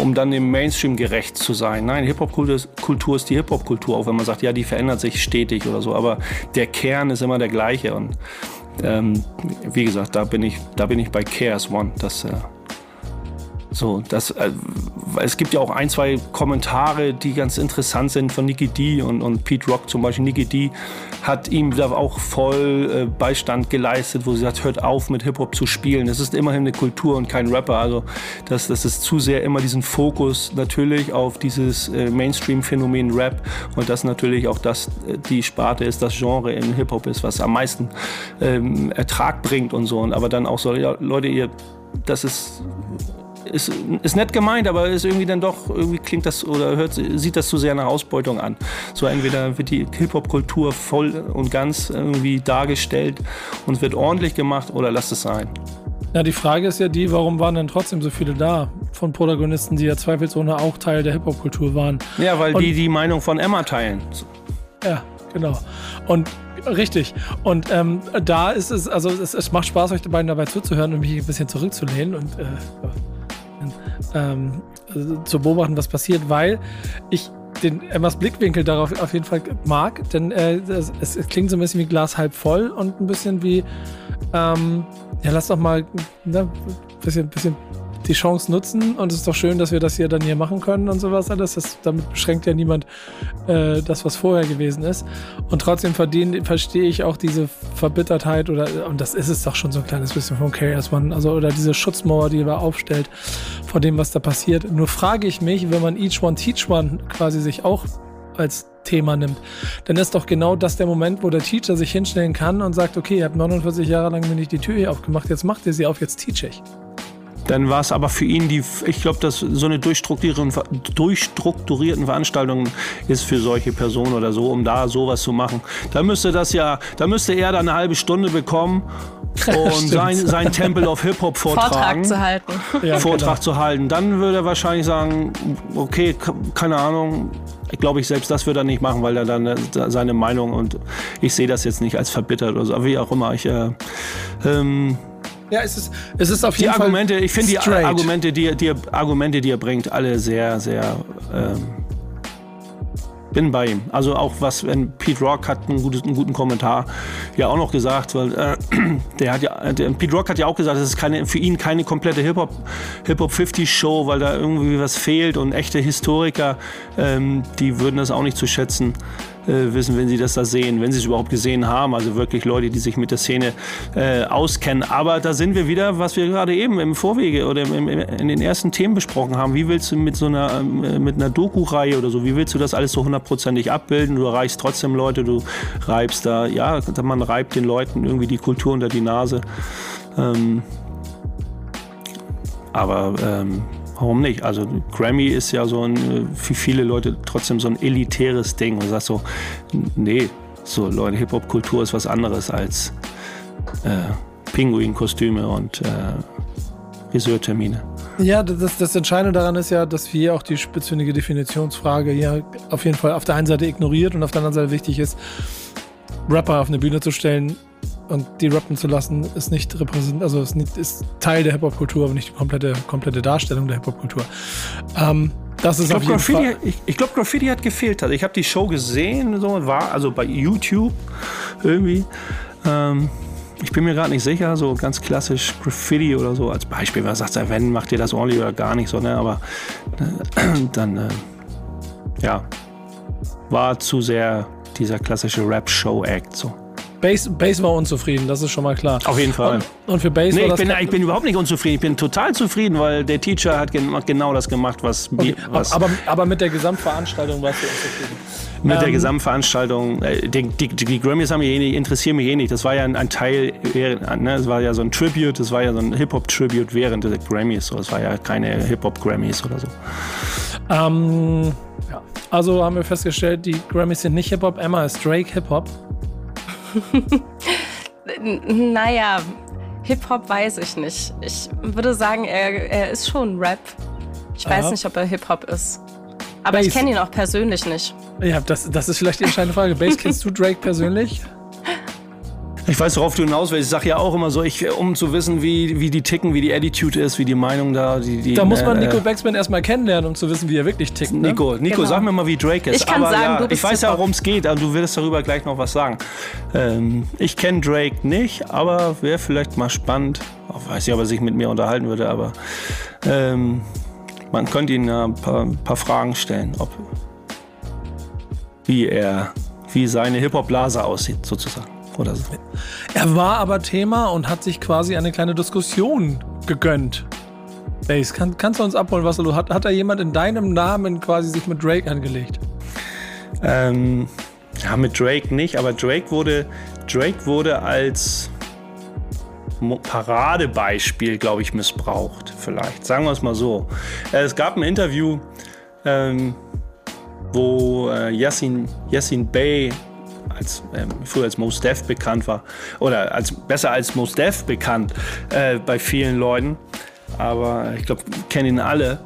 um dann dem Mainstream gerecht zu sein. Nein, Hip-Hop-Kultur ist die Hip-Hop-Kultur, auch wenn man sagt, ja, die verändert sich stetig oder so, aber der Kern ist immer der gleiche. Und ähm, wie gesagt, da bin ich, da bin ich bei Chaos One. Das, äh, so, das, äh, es gibt ja auch ein, zwei Kommentare, die ganz interessant sind von Nicky D und, und Pete Rock zum Beispiel. Nicky D hat ihm da auch voll äh, Beistand geleistet, wo sie sagt, hört auf mit Hip-Hop zu spielen. Es ist immerhin eine Kultur und kein Rapper. Also das, das ist zu sehr immer diesen Fokus natürlich auf dieses äh, Mainstream-Phänomen Rap und das natürlich auch das äh, die Sparte ist, das Genre in Hip-Hop ist, was am meisten ähm, Ertrag bringt und so. Aber dann auch so, ja, Leute, ihr, das ist ist, ist nett gemeint, aber ist irgendwie dann doch, irgendwie klingt das oder hört, sieht das zu sehr nach Ausbeutung an. So entweder wird die Hip-Hop-Kultur voll und ganz irgendwie dargestellt und wird ordentlich gemacht oder lasst es sein. Ja, die Frage ist ja die, warum waren denn trotzdem so viele da von Protagonisten, die ja zweifelsohne auch Teil der Hip-Hop-Kultur waren? Ja, weil und, die die Meinung von Emma teilen. Ja, genau. Und Richtig. Und ähm, da ist es, also es, es, macht Spaß, euch beiden dabei zuzuhören und mich ein bisschen zurückzulehnen und äh, ähm, zu beobachten, was passiert, weil ich den Emmas Blickwinkel darauf auf jeden Fall mag, denn äh, es, es, klingt so ein bisschen wie Glas halb voll und ein bisschen wie, ähm, ja, lass doch mal ne, bisschen, bisschen die Chance nutzen und es ist doch schön, dass wir das hier dann hier machen können und sowas alles. Das, damit beschränkt ja niemand äh, das, was vorher gewesen ist. Und trotzdem verdiene, verstehe ich auch diese Verbittertheit oder, und das ist es doch schon so ein kleines bisschen von Chaos One, also oder diese Schutzmauer, die er aufstellt vor dem, was da passiert. Nur frage ich mich, wenn man Each One Teach One quasi sich auch als Thema nimmt, dann ist doch genau das der Moment, wo der Teacher sich hinstellen kann und sagt, okay, ihr habt 49 Jahre lang mir nicht die Tür hier aufgemacht, jetzt macht ihr sie auf, jetzt teach ich. Dann war es aber für ihn die, ich glaube, dass so eine durchstrukturierten, durchstrukturierten Veranstaltung ist für solche Personen oder so, um da sowas zu machen. Da müsste das ja, da müsste er dann eine halbe Stunde bekommen und sein, sein Temple of Hip Hop vortragen. Vortrag zu halten. Ja, Vortrag genau. zu halten. Dann würde er wahrscheinlich sagen, okay, keine Ahnung. Ich glaube, ich selbst das würde er nicht machen, weil er dann äh, seine Meinung und ich sehe das jetzt nicht als verbittert oder so, aber wie auch immer. Ich, äh, ähm, Ja, es ist, es ist auf die jeden Fall. Argumente, ich finde die. Argumente, die, er- die, Argumente, die er bringt, alle sehr, sehr. Ähm, bin bei ihm. Also auch was, wenn Pete Rock hat einen, gutes, einen guten Kommentar ja auch noch gesagt, weil äh, der hat ja, der, Pete Rock hat ja auch gesagt, es ist keine, für ihn keine komplette Hip Hop Hip Hop 50 Show, weil da irgendwie was fehlt und echte Historiker, ähm, die würden das auch nicht zu schätzen äh, wissen, wenn sie das da sehen, wenn sie es überhaupt gesehen haben. Also wirklich Leute, die sich mit der Szene äh, auskennen. Aber da sind wir wieder, was wir gerade eben im Vorwege oder im, im, in den ersten Themen besprochen haben. Wie willst du mit so einer, ähm, mit einer Doku-Reihe oder so, wie willst du das alles so hundertprozentig abbilden? Du erreichst trotzdem Leute, du reibst da, ja, man reibt den Leuten irgendwie die Kultur unter die Nase. Ähm, aber ähm, warum nicht? Also Grammy ist ja so ein, äh, für viele Leute trotzdem so ein elitäres Ding. Und sagst so, nee, so Leute, Hip-Hop-Kultur ist was anderes als äh, Pinguin-Kostüme und äh, Friseurtermine. Ja, das, das Entscheidende daran ist ja, dass wir auch die spitzfindige Definitionsfrage hier auf jeden Fall auf der einen Seite ignoriert und auf der anderen Seite wichtig ist, Rapper auf eine Bühne zu stellen und die rappen zu lassen, ist nicht repräsent, also ist, nicht, ist Teil der Hip-Hop-Kultur, aber nicht die komplette, komplette Darstellung der Hip-Hop-Kultur. Ähm, das ist Ich auf glaube, Graffiti, ich, ich glaub, Graffiti hat gefehlt. Also ich habe die Show gesehen, so war also bei YouTube irgendwie. Ähm, ich bin mir gerade nicht sicher, so ganz klassisch Graffiti oder so als Beispiel. Man sagt, wenn macht ihr das ordentlich oder gar nicht so, ne? Aber äh, dann, äh, ja, war zu sehr dieser klassische Rap-Show-Act so. Bass, Bass war unzufrieden, das ist schon mal klar. Auf jeden Fall. Und, und für Bass Nee, war ich das bin, ich bin überhaupt nicht unzufrieden. Ich bin total zufrieden, weil der Teacher hat gen genau das gemacht, was, Okay, was aber, aber mit der Gesamtveranstaltung warst du unzufrieden. mit der ähm, Gesamtveranstaltung. Äh, die, die, die Grammys haben mich eh nicht, interessieren mich eh nicht. Das war ja ein, ein Teil, ne? das war ja so ein Tribute, das war ja so ein Hip-Hop-Tribute während der Grammys. So. Das war ja keine Hip-Hop-Grammys oder so. Ähm, ja. Also haben wir festgestellt, die Grammys sind nicht Hip-Hop. Emma ist Drake Hip-Hop. N- Naja, Hip-Hop weiß ich nicht. Ich würde sagen, er, er ist schon Rap. Ich weiß Aha. nicht, ob er Hip-Hop ist. Aber Bass. ich kenne ihn auch persönlich nicht. Ja, das, das ist vielleicht die entscheidende Frage. Bass, kennst du Drake persönlich? Ich weiß, worauf du hinaus willst. Ich sage ja auch immer so, ich, um zu wissen, wie, wie die ticken, wie die Attitude ist, wie die Meinung da. Die, die, Da muss man äh, Nico Backspin erstmal kennenlernen, um zu wissen, wie er wirklich tickt. Ne? Nico, Nico, Genau. sag mir mal, wie Drake ist. Ich kann Aber sagen, ja, du ich bist weiß ja, worum es geht, aber du wirst darüber gleich noch was sagen. Ähm, ich kenne Drake nicht, aber wäre vielleicht mal spannend. Ich weiß nicht, ob er sich mit mir unterhalten würde, aber ähm, man könnte ihn ja ein paar, ein paar Fragen stellen, ob wie er, wie seine Hip-Hop-Blase aussieht, sozusagen. Oder so. Er war aber Thema und hat sich quasi eine kleine Diskussion gegönnt. Bass, kann, kannst du uns abholen, was du hat? Hat da jemand in deinem Namen quasi sich mit Drake angelegt? Ähm, ja, mit Drake nicht, aber Drake wurde, Drake wurde als Paradebeispiel, glaube ich, missbraucht. Vielleicht. Sagen wir es mal so. Äh, es gab ein Interview, ähm, wo äh, Yassin, Yassin Bey als, ähm, früher als Mos Def bekannt war, oder als, besser als Mos Def bekannt äh, bei vielen Leuten. Aber ich glaube, kennen ihn alle,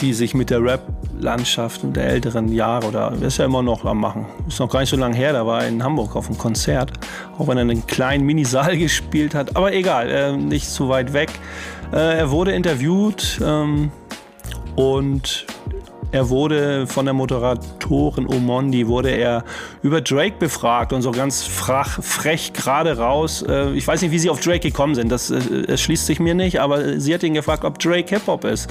die sich mit der Rap-Landschaft und der älteren Jahre oder ist ja immer noch am machen. Ist noch gar nicht so lange her, da war er in Hamburg auf einem Konzert, auch wenn er einen kleinen Minisaal gespielt hat. Aber egal, äh, nicht so weit weg. Äh, er wurde interviewt ähm, und er wurde von der Moderatorin Omondi wurde er über Drake befragt und so ganz frach, frech gerade raus. Äh, ich weiß nicht, wie sie auf Drake gekommen sind. Das, äh, es schließt sich mir nicht, aber sie hat ihn gefragt, ob Drake Hip Hop ist.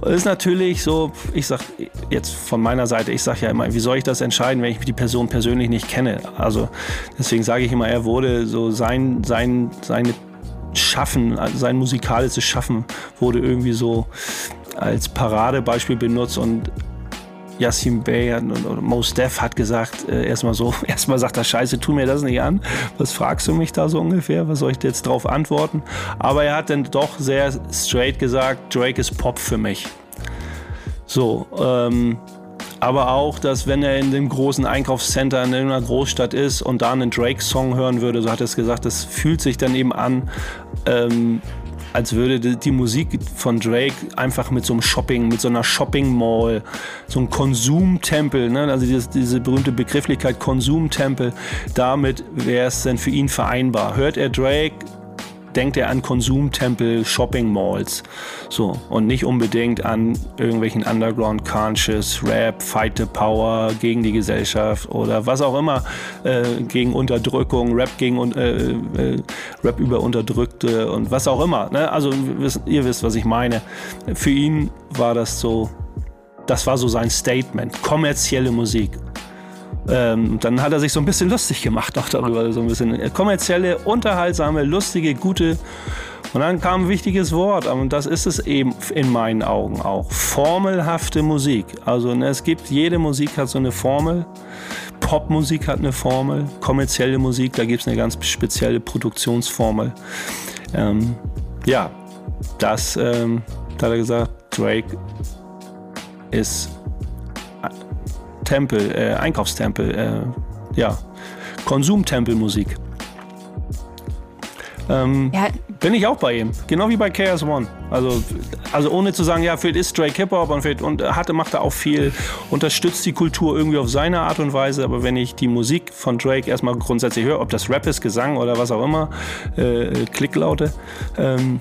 Das ist natürlich so. Ich sag jetzt von meiner Seite, ich sage ja immer, wie soll ich das entscheiden, wenn ich die Person persönlich nicht kenne? Also deswegen sage ich immer, er wurde so sein sein seine Schaffen, also sein musikalisches Schaffen wurde irgendwie so als Paradebeispiel benutzt und Yassin Bey und, Mos Def hat gesagt, äh, erstmal so, erstmal sagt er, scheiße, tu mir das nicht an. Was fragst du mich da so ungefähr? Was soll ich jetzt drauf antworten? Aber er hat dann doch sehr straight gesagt, Drake ist Pop für mich. So, ähm, aber auch, dass wenn er in dem großen Einkaufscenter in einer Großstadt ist und da einen Drake-Song hören würde, so hat er es gesagt, das fühlt sich dann eben an, ähm, als würde die Musik von Drake einfach mit so einem Shopping, mit so einer Shopping Mall, so einem Konsumtempel, ne? also diese, diese berühmte Begrifflichkeit Konsumtempel, damit wäre es dann für ihn vereinbar. Hört er Drake, denkt er an Konsumtempel, Shopping Malls. So. Und nicht unbedingt an irgendwelchen Underground Conscious, Rap, Fight the Power gegen die Gesellschaft oder was auch immer, äh, gegen Unterdrückung, Rap gegen äh, äh, Rap über Unterdrückte und was auch immer. Ne? Also ihr wisst, was ich meine. Für ihn war das so, das war so sein Statement. Kommerzielle Musik. Ähm, dann hat er sich so ein bisschen lustig gemacht auch darüber, so ein bisschen kommerzielle, unterhaltsame, lustige, gute. Und dann kam ein wichtiges Wort, und das ist es eben in meinen Augen auch. Formelhafte Musik. Also ne, es gibt, jede Musik hat so eine Formel. Popmusik hat eine Formel, kommerzielle Musik, da gibt es eine ganz spezielle Produktionsformel. Ähm, ja, das, ähm, da hat er gesagt, Drake ist Tempel, äh, Einkaufstempel, äh, ja, Konsumtempelmusik. Ähm, ja. Bin ich auch bei ihm, genau wie bei KS One. Also, also ohne zu sagen, ja, Phil ist Drake Hip-Hop und, Phil, und hatte, macht er auch viel, unterstützt die Kultur irgendwie auf seine Art und Weise, aber wenn ich die Musik von Drake erstmal grundsätzlich höre, ob das Rap ist, Gesang oder was auch immer, äh, Klicklaute, ähm,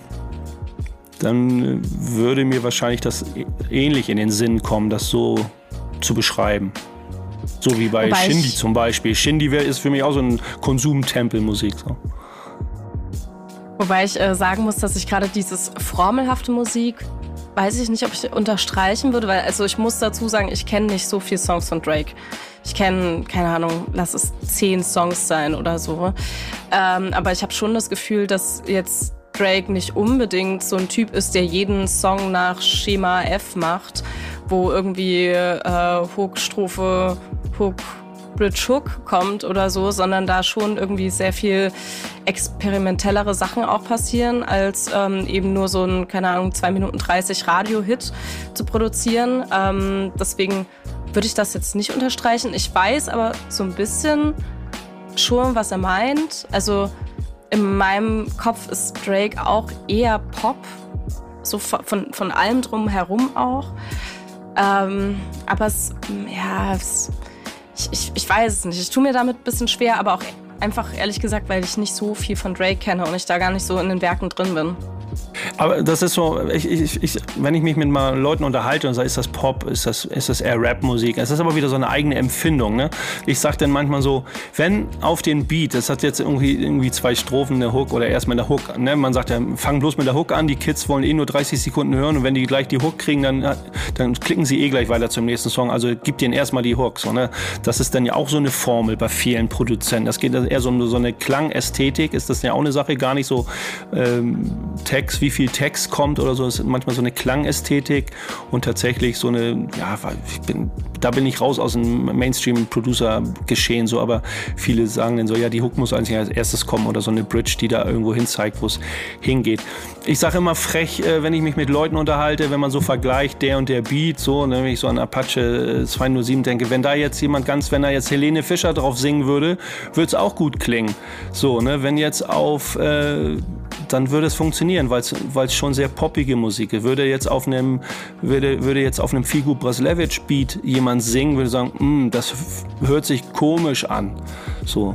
dann würde mir wahrscheinlich das ähnlich in den Sinn kommen, das so zu beschreiben. So wie bei Wobei Shindy zum Beispiel. Shindy ist für mich auch so ein Konsumtempelmusik. So. Wobei ich äh, sagen muss, dass ich gerade dieses formelhafte Musik, weiß ich nicht, ob ich unterstreichen würde, weil also ich muss dazu sagen, ich kenne nicht so viele Songs von Drake. Ich kenne, keine Ahnung, lass es zehn Songs sein oder so. Ähm, aber ich habe schon das Gefühl, dass jetzt Drake nicht unbedingt so ein Typ ist, der jeden Song nach Schema F macht wo irgendwie äh, Hook, Strophe, Hook, Bridge Hook kommt oder so, sondern da schon irgendwie sehr viel experimentellere Sachen auch passieren, als ähm, eben nur so ein, keine Ahnung, 2 Minuten 30 Radio-Hit zu produzieren. Ähm, deswegen würde ich das jetzt nicht unterstreichen. Ich weiß aber so ein bisschen schon, was er meint. Also in meinem Kopf ist Drake auch eher Pop, so von, von allem drum herum auch. Ähm, aber es, ja, es, ich, ich, ich weiß es nicht. Ich tue mir damit ein bisschen schwer, aber auch einfach ehrlich gesagt, weil ich nicht so viel von Drake kenne und ich da gar nicht so in den Werken drin bin. Aber das ist so, ich, ich, ich, wenn ich mich mit mal Leuten unterhalte und sage, ist das Pop, ist das, ist das eher Rap-Musik? Es ist aber wieder so eine eigene Empfindung. Ne? Ich sage dann manchmal so, wenn auf den Beat, das hat jetzt irgendwie, irgendwie zwei Strophen, eine Hook oder erstmal eine Hook, ne? man sagt ja, fang bloß mit der Hook an, die Kids wollen eh nur 30 Sekunden hören und wenn die gleich die Hook kriegen, dann, dann klicken sie eh gleich weiter zum nächsten Song. Also gib denen erstmal die Hook. So, ne? Das ist dann ja auch so eine Formel bei vielen Produzenten. Das geht eher so um so eine Klangästhetik, ist das ja auch eine Sache, gar nicht so ähm, Text, wie viel Text kommt oder so. Es ist manchmal so eine Klangästhetik und tatsächlich so eine, ja, bin, da bin ich raus aus dem Mainstream-Producer-Geschehen so, aber viele sagen dann so, ja, die Hook muss eigentlich als erstes kommen oder so eine Bridge, die da irgendwo hin zeigt, wo es hingeht. Ich sage immer frech, äh, wenn ich mich mit Leuten unterhalte, wenn man so vergleicht, der und der Beat, so, ne, wenn ich so an Apache 207 denke, wenn da jetzt jemand ganz, wenn da jetzt Helene Fischer drauf singen würde, würde es auch gut klingen. So, ne, wenn jetzt auf äh, dann würde es funktionieren, weil es schon sehr poppige Musik ist. Würde jetzt auf einem, würde, würde jetzt auf einem Figu Braslevich Beat jemand singen, würde sagen, mm, das hört sich komisch an. So,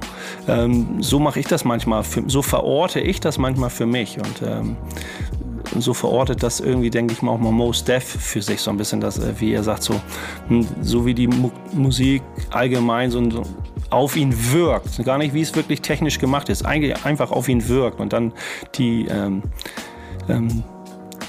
ähm, so mache ich das manchmal, für, so verorte ich das manchmal für mich und ähm, so verortet das irgendwie, denke ich mal, auch mal Most Def für sich so ein bisschen, dass, äh, wie er sagt, so, hm, so wie die Mu Musik allgemein so, so auf ihn wirkt. Gar nicht, wie es wirklich technisch gemacht ist. Eigentlich einfach auf ihn wirkt und dann die, ähm, ähm,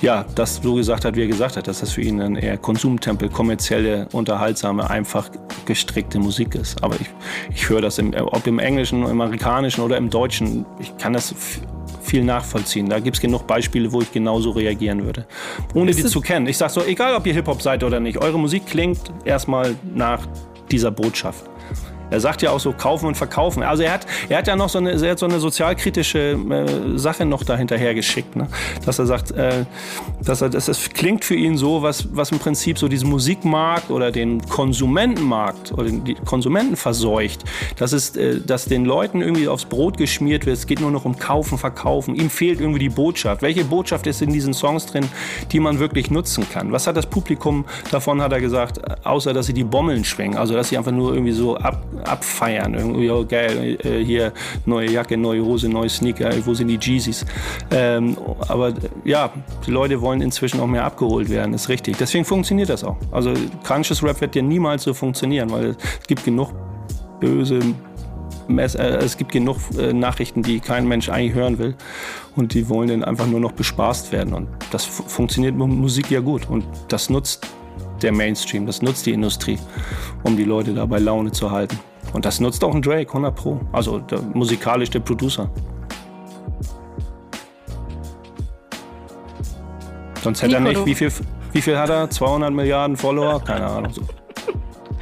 ja, das so gesagt hat, wie er gesagt hat, dass das für ihn ein eher Konsumtempel, kommerzielle, unterhaltsame, einfach gestrickte Musik ist. Aber ich, ich höre das, im, ob im Englischen, im Amerikanischen oder im Deutschen, ich kann das viel nachvollziehen. Da gibt es genug Beispiele, wo ich genauso reagieren würde. Ohne Ist die zu kennen. Ich sage so, egal ob ihr Hip-Hop seid oder nicht, eure Musik klingt erstmal nach dieser Botschaft. Er sagt ja auch so kaufen und verkaufen. Also er hat, er hat ja noch so eine, er so eine sozialkritische äh, Sache noch dahinterher geschickt, ne? dass er sagt, äh, dass er, dass das klingt für ihn so, was, was im Prinzip so diesen Musikmarkt oder den Konsumentenmarkt oder die Konsumenten verseucht. Das ist, äh, dass den Leuten irgendwie aufs Brot geschmiert wird. Es geht nur noch um kaufen, verkaufen. Ihm fehlt irgendwie die Botschaft. Welche Botschaft ist in diesen Songs drin, die man wirklich nutzen kann? Was hat das Publikum davon, hat er gesagt, außer dass sie die Bommeln schwingen, also dass sie einfach nur irgendwie so ab, abfeiern. Irgendwie, oh geil, äh, hier neue Jacke, neue Hose, neue Sneaker, wo sind die Jeezys? Ähm, aber ja, die Leute wollen inzwischen auch mehr abgeholt werden, ist richtig. Deswegen funktioniert das auch. Also Conscious Rap wird ja niemals so funktionieren, weil es gibt genug böse äh, es gibt genug äh, Nachrichten, die kein Mensch eigentlich hören will und die wollen dann einfach nur noch bespaßt werden und das fu- funktioniert mit Musik ja gut und das nutzt der Mainstream, das nutzt die Industrie, um die Leute da bei Laune zu halten. Und das nutzt auch ein Drake, 100 Pro. Also der, musikalisch der Producer. Sonst hätte Nico, er nicht, wie viel, wie viel hat er? 200 Milliarden Follower? Keine Ahnung. So.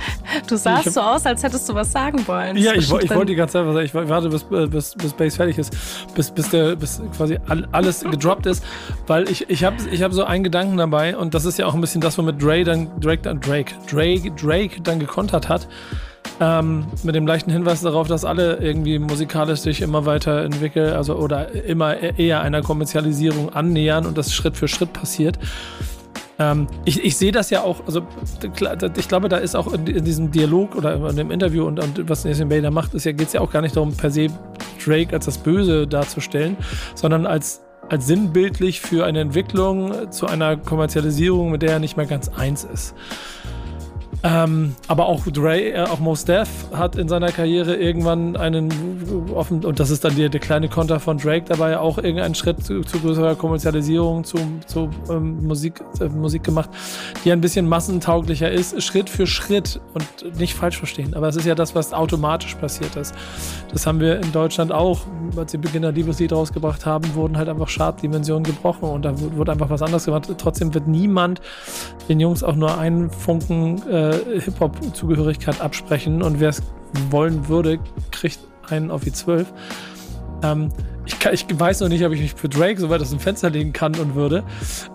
Du sahst hab- so aus, als hättest du was sagen wollen. Ja, ich, ich wollte die ganze Zeit was sagen. Ich warte, bis, äh, bis, bis Base fertig ist, bis, bis, der, bis quasi all, alles gedroppt ist, weil ich, ich habe ich hab so einen Gedanken dabei und das ist ja auch ein bisschen das, womit Drake dann, Drake, dann Drake, Drake, Drake dann gekontert hat. Ähm, mit dem leichten Hinweis darauf, dass alle irgendwie musikalisch sich immer weiter entwickeln, also oder immer eher einer Kommerzialisierung annähern und das Schritt für Schritt passiert. Ähm, ich, ich sehe das ja auch, also ich glaube, da ist auch in, diesem Dialog oder in dem Interview und, und was Nathan Bader macht, ist ja, geht es ja auch gar nicht darum, per se Drake als das Böse darzustellen, sondern als, als sinnbildlich für eine Entwicklung zu einer Kommerzialisierung, mit der er nicht mehr ganz eins ist. Ähm, aber auch Dre, äh, auch Mos Def hat in seiner Karriere irgendwann einen offen, und das ist dann der, der kleine Konter von Drake dabei, auch irgendeinen Schritt zu, zu größerer Kommerzialisierung, zu, zu ähm, Musik, äh, Musik gemacht, die ein bisschen massentauglicher ist, Schritt für Schritt und nicht falsch verstehen. Aber es ist ja das, was automatisch passiert ist. Das haben wir in Deutschland auch, als sie Beginner Liebeslied rausgebracht haben, wurden halt einfach Chartdimensionen gebrochen und da wurde einfach was anderes gemacht. Trotzdem wird niemand den Jungs auch nur einen Funken äh, Hip-Hop-Zugehörigkeit absprechen und wer es wollen würde, kriegt einen auf die zwölf. Ähm, ich, kann, ich weiß noch nicht, ob ich mich für Drake so weit aus dem Fenster legen kann und würde.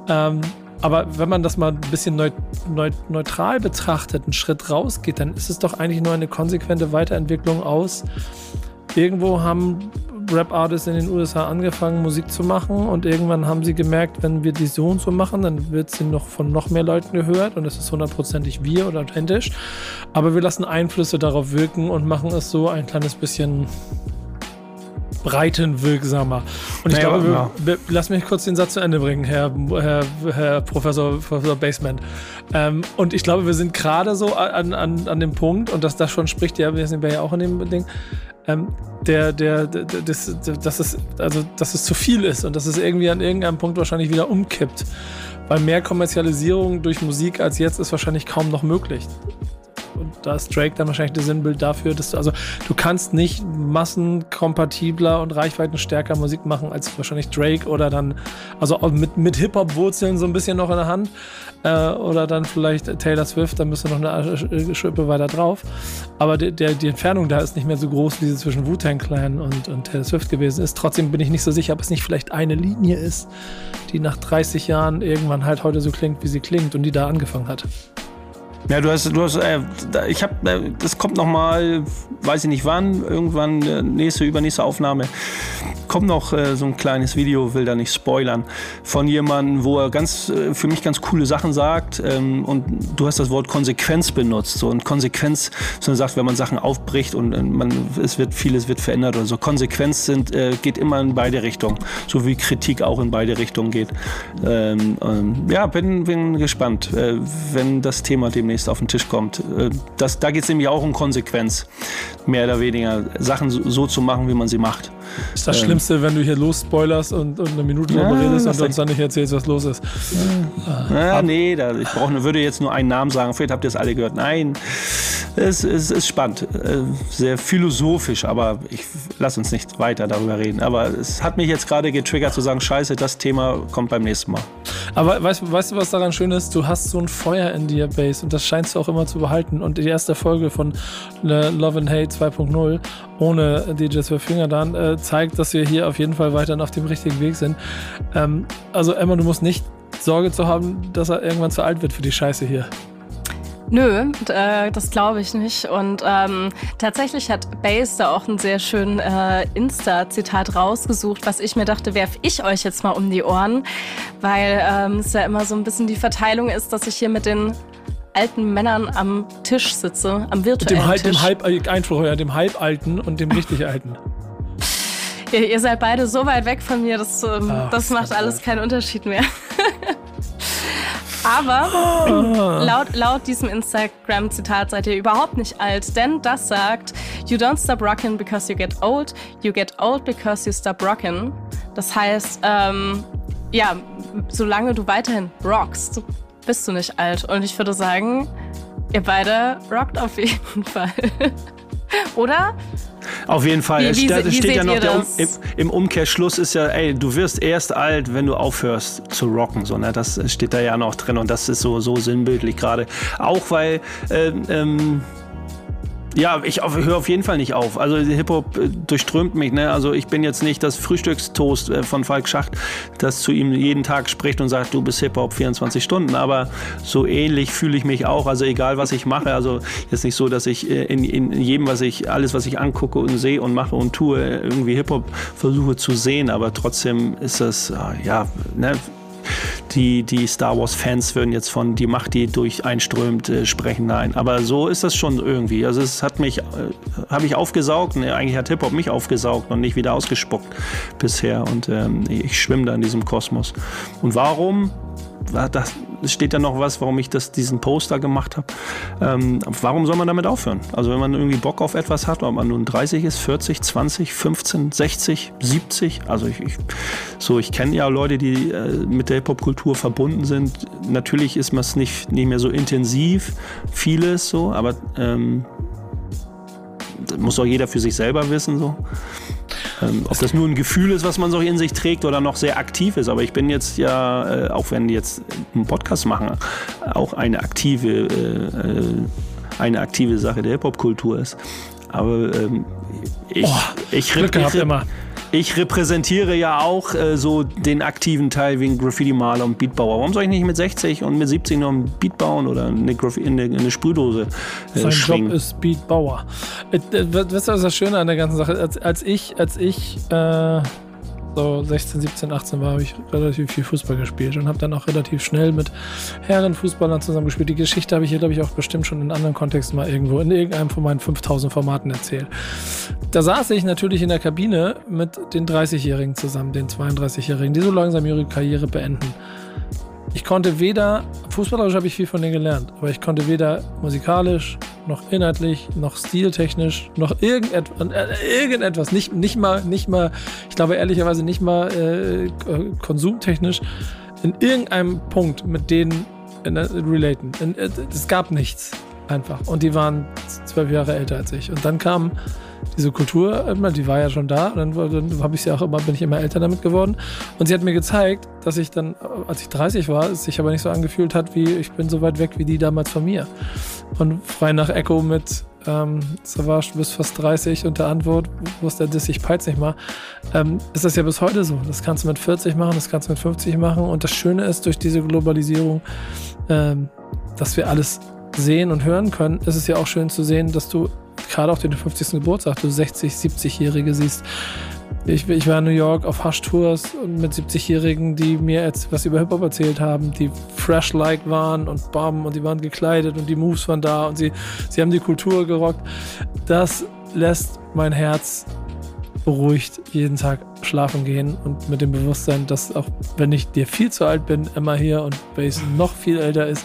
Ähm, aber wenn man das mal ein bisschen neu, neu, neutral betrachtet, einen Schritt rausgeht, dann ist es doch eigentlich nur eine konsequente Weiterentwicklung aus. Irgendwo haben Rap-Artists in den USA angefangen, Musik zu machen und irgendwann haben sie gemerkt, wenn wir die so und so machen, dann wird sie noch von noch mehr Leuten gehört und es ist hundertprozentig wir oder authentisch. Aber wir lassen Einflüsse darauf wirken und machen es so ein kleines bisschen breitenwirksamer. Und ich Naja, glaube, wir, wir, lass mich kurz den Satz zu Ende bringen, Herr, Herr, Herr Professor, Professor Baseman. Ähm, und ich glaube, wir sind gerade so an, an, an dem Punkt, und das, das schon spricht ja, wir sind ja auch in dem Ding, ähm, der, der, der, das, dass, es, also, dass es zu viel ist und dass es irgendwie an irgendeinem Punkt wahrscheinlich wieder umkippt. Weil mehr Kommerzialisierung durch Musik als jetzt ist wahrscheinlich kaum noch möglich. Und da ist Drake dann wahrscheinlich das Sinnbild dafür, dass du, also du kannst nicht massenkompatibler und reichweitenstärker Musik machen als wahrscheinlich Drake oder dann, also mit, mit Hip-Hop-Wurzeln so ein bisschen noch in der Hand. Äh, oder dann vielleicht Taylor Swift, dann müsste noch eine Sch- Schippe weiter drauf. Aber der, der, die Entfernung da ist nicht mehr so groß, wie sie zwischen Wu-Tang Clan und, und Taylor Swift gewesen ist. Trotzdem bin ich nicht so sicher, ob es nicht vielleicht eine Linie ist, die nach 30 Jahren irgendwann halt heute so klingt, wie sie klingt und die da angefangen hat. Ja, du hast, du hast, äh, ich habe, äh, das kommt noch mal, weiß ich nicht wann, irgendwann äh, nächste, übernächste Aufnahme, kommt noch äh, so ein kleines Video, will da nicht spoilern, von jemandem, wo er ganz, äh, für mich ganz coole Sachen sagt ähm, und du hast das Wort Konsequenz benutzt, so und Konsequenz, so sagt, wenn man Sachen aufbricht und äh, man, es wird vieles wird verändert oder so. Konsequenz sind, geht immer in beide Richtungen, so wie Kritik auch in beide Richtungen geht. Ähm, ähm, ja, bin, bin gespannt, wenn das Thema demnächst auf den Tisch kommt. Äh, das, da geht es nämlich auch um Konsequenz, mehr oder weniger Sachen so, so zu machen, wie man sie macht. Das ist das Ähm. Schlimmste, wenn du hier los spoilerst und, und eine Minute Ja, darüber redest und uns dann nicht erzählst, was los ist. Ja, nee, da, ich brauch, nur- würde jetzt nur einen Namen sagen. Vielleicht habt ihr es alle gehört. Nein, Es, es ist spannend, äh, sehr philosophisch, aber ich lass uns nicht weiter darüber reden. Aber es hat mich jetzt gerade getriggert zu sagen, scheiße, das Thema kommt beim nächsten Mal. Aber weißt, weißt du, was daran schön ist? Du hast so ein Feuer in dir, Base, und das scheinst du auch immer zu behalten. Und die erste Folge von äh, Love and Hate 2.0 ohne DJ für Finger dann äh, zeigt, dass wir hier auf jeden Fall weiterhin auf dem richtigen Weg sind. Ähm, also Emma, du musst nicht Sorge zu haben, dass er irgendwann zu alt wird für die Scheiße hier. Nö, äh, das glaube ich nicht. Und ähm, tatsächlich hat Base da auch ein sehr schön äh, Insta-Zitat rausgesucht, was ich mir dachte, werfe ich euch jetzt mal um die Ohren, weil ähm, es ja immer so ein bisschen die Verteilung ist, dass ich hier mit den alten Männern am Tisch sitze, am virtuellen dem, Tisch. Dem halb, äh, Einspruch, ja, dem halbalten und dem richtig alten. Ihr, ihr, seid beide so weit weg von mir, das, ähm, Ach, das macht alles Gott. keinen Unterschied mehr. Aber laut, laut diesem Instagram-Zitat seid ihr überhaupt nicht alt, denn das sagt, you don't stop rockin' because you get old, you get old because you stop rockin'. Das heißt, ähm, ja, solange du weiterhin rockst, bist du nicht alt. Und ich würde sagen, ihr beide rockt auf jeden Fall. Oder? Auf jeden Fall. Wie- wie es wie steht ja noch der im, im Umkehrschluss ist ja, ey, du wirst erst alt, wenn du aufhörst zu rocken. So, ne? Das steht da ja noch drin und das ist so, so sinnbildlich gerade. Auch weil ähm, ähm, ja, ich höre auf jeden Fall nicht auf. Also Hip-Hop äh, durchströmt mich. Ne? Also ich bin jetzt nicht das Frühstückstoast äh, von Falk Schacht, das zu ihm jeden Tag spricht und sagt, du bist Hip-Hop 24 Stunden. Aber so ähnlich fühle ich mich auch. Also egal, was ich mache. Also jetzt nicht so, dass ich äh, in, in jedem, was ich, alles, was ich angucke und sehe und mache und tue, irgendwie Hip-Hop versuche zu sehen. Aber trotzdem ist das, äh, ja, ne? Die, die Star Wars-Fans würden jetzt von die Macht, die durch einströmt, äh, sprechen. Nein, aber so ist das schon irgendwie. Also es hat mich, äh, habe ich aufgesaugt. Ne, eigentlich hat Hip-Hop mich aufgesaugt und nicht wieder ausgespuckt bisher. Und ähm, ich schwimme da in diesem Kosmos. Und warum? Es steht da noch was, warum ich das, diesen Poster gemacht habe. Ähm, warum soll man damit aufhören? Also wenn man irgendwie Bock auf etwas hat, ob man nun 30 ist, 40, 20, 15, 60, 70. Also ich, ich so, ich kenne ja Leute, die äh, mit der Hip-Hop-Kultur verbunden sind. Natürlich ist man es nicht, nicht mehr so intensiv, vieles so, aber ähm, muss auch jeder für sich selber wissen so. Ähm, ob das nur ein Gefühl ist, was man so in sich trägt oder noch sehr aktiv ist. Aber ich bin jetzt ja, äh, auch wenn die jetzt einen Podcast machen, auch eine aktive, äh, äh, eine aktive Sache der Hip-Hop-Kultur ist. Aber ähm, ich, Oh, ich, Glück gehabt ich, immer. Ich repräsentiere ja auch äh, so den aktiven Teil wie ein Graffiti-Maler und Beatbauer. Warum soll ich nicht mit 60 und mit 70 noch ein Beat bauen oder eine, Graffi eine, eine Sprühdose äh, Sein schwingen? Job ist Beatbauer. Äh, äh, ihr, was das Schöne an der ganzen Sache ist? Als, als ich, als ich äh, so 16, 17, 18 war, habe ich relativ viel Fußball gespielt und habe dann auch relativ schnell mit Herrenfußballern zusammengespielt. Die Geschichte habe ich hier, glaube ich, auch bestimmt schon in anderen Kontexten mal irgendwo in irgendeinem von meinen 5000 Formaten erzählt. Da saß ich natürlich in der Kabine mit den 30-Jährigen zusammen, den 32-Jährigen, die so langsam ihre Karriere beenden. Ich konnte weder, fußballerisch habe ich viel von denen gelernt, aber ich konnte weder musikalisch, noch inhaltlich, noch stiltechnisch, noch irgendetwas, äh, irgendetwas nicht, nicht mal, nicht mal, ich glaube ehrlicherweise nicht mal äh, konsumtechnisch in irgendeinem Punkt mit denen äh, relaten. In, äh, es gab nichts einfach. Und die waren zwölf Jahre älter als ich. Und dann kam diese Kultur, die war ja schon da. Dann, dann habe ich sie auch immer, bin ich immer älter damit geworden. Und sie hat mir gezeigt, dass ich dann, als ich 30 war, es sich aber nicht so angefühlt hat, wie ich bin so weit weg wie die damals von mir. Und frei nach Echo mit ähm, Savage, du bist fast 30 und der Antwort, wo ist der Diss, ich peit's nicht mal, ähm, ist das ja bis heute so. Das kannst du mit 40 machen, das kannst du mit 50 machen. Und das Schöne ist, durch diese Globalisierung, ähm, dass wir alles sehen und hören können, ist es ja auch schön zu sehen, dass du gerade auch den 50. Geburtstag, du 60, 70-Jährige siehst. Ich, ich war in New York auf Hush-Tours mit 70-Jährigen, die mir was über Hip-Hop erzählt haben, die fresh-like waren und bam, und die waren gekleidet und die Moves waren da und sie, sie haben die Kultur gerockt. Das lässt mein Herz beruhigt jeden Tag schlafen gehen und mit dem Bewusstsein, dass auch wenn ich dir viel zu alt bin, Emma hier und Base noch viel älter ist,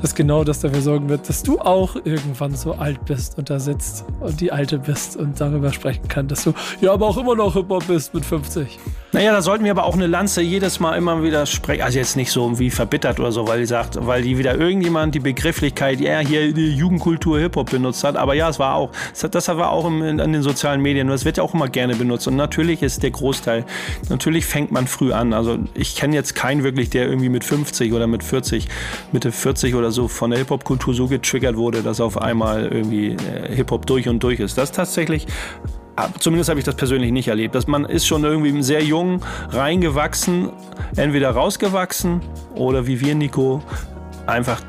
dass genau das dafür sorgen wird, dass du auch irgendwann so alt bist und da sitzt und die Alte bist und darüber sprechen kann, dass du ja aber auch immer noch Hip-Hop bist mit 50. Naja, da sollten wir aber auch eine Lanze jedes Mal immer wieder sprechen. Also jetzt nicht so wie verbittert oder so, weil die sagt, weil die wieder irgendjemand die Begrifflichkeit, ja, hier die Jugendkultur Hip-Hop benutzt hat. Aber ja, es war auch, das war auch in, in den sozialen Medien. Das wird ja auch immer gerne benutzt. Und natürlich ist der Großteil, natürlich fängt man früh an. Also ich kenne jetzt keinen wirklich, der irgendwie mit 50 oder mit 40, Mitte 40 oder so von der Hip-Hop-Kultur so getriggert wurde, dass auf einmal irgendwie äh, Hip-Hop durch und durch ist. Das tatsächlich zumindest habe ich das persönlich nicht erlebt. Dass man ist schon irgendwie sehr jung reingewachsen, entweder rausgewachsen oder wie wir, Nico, einfach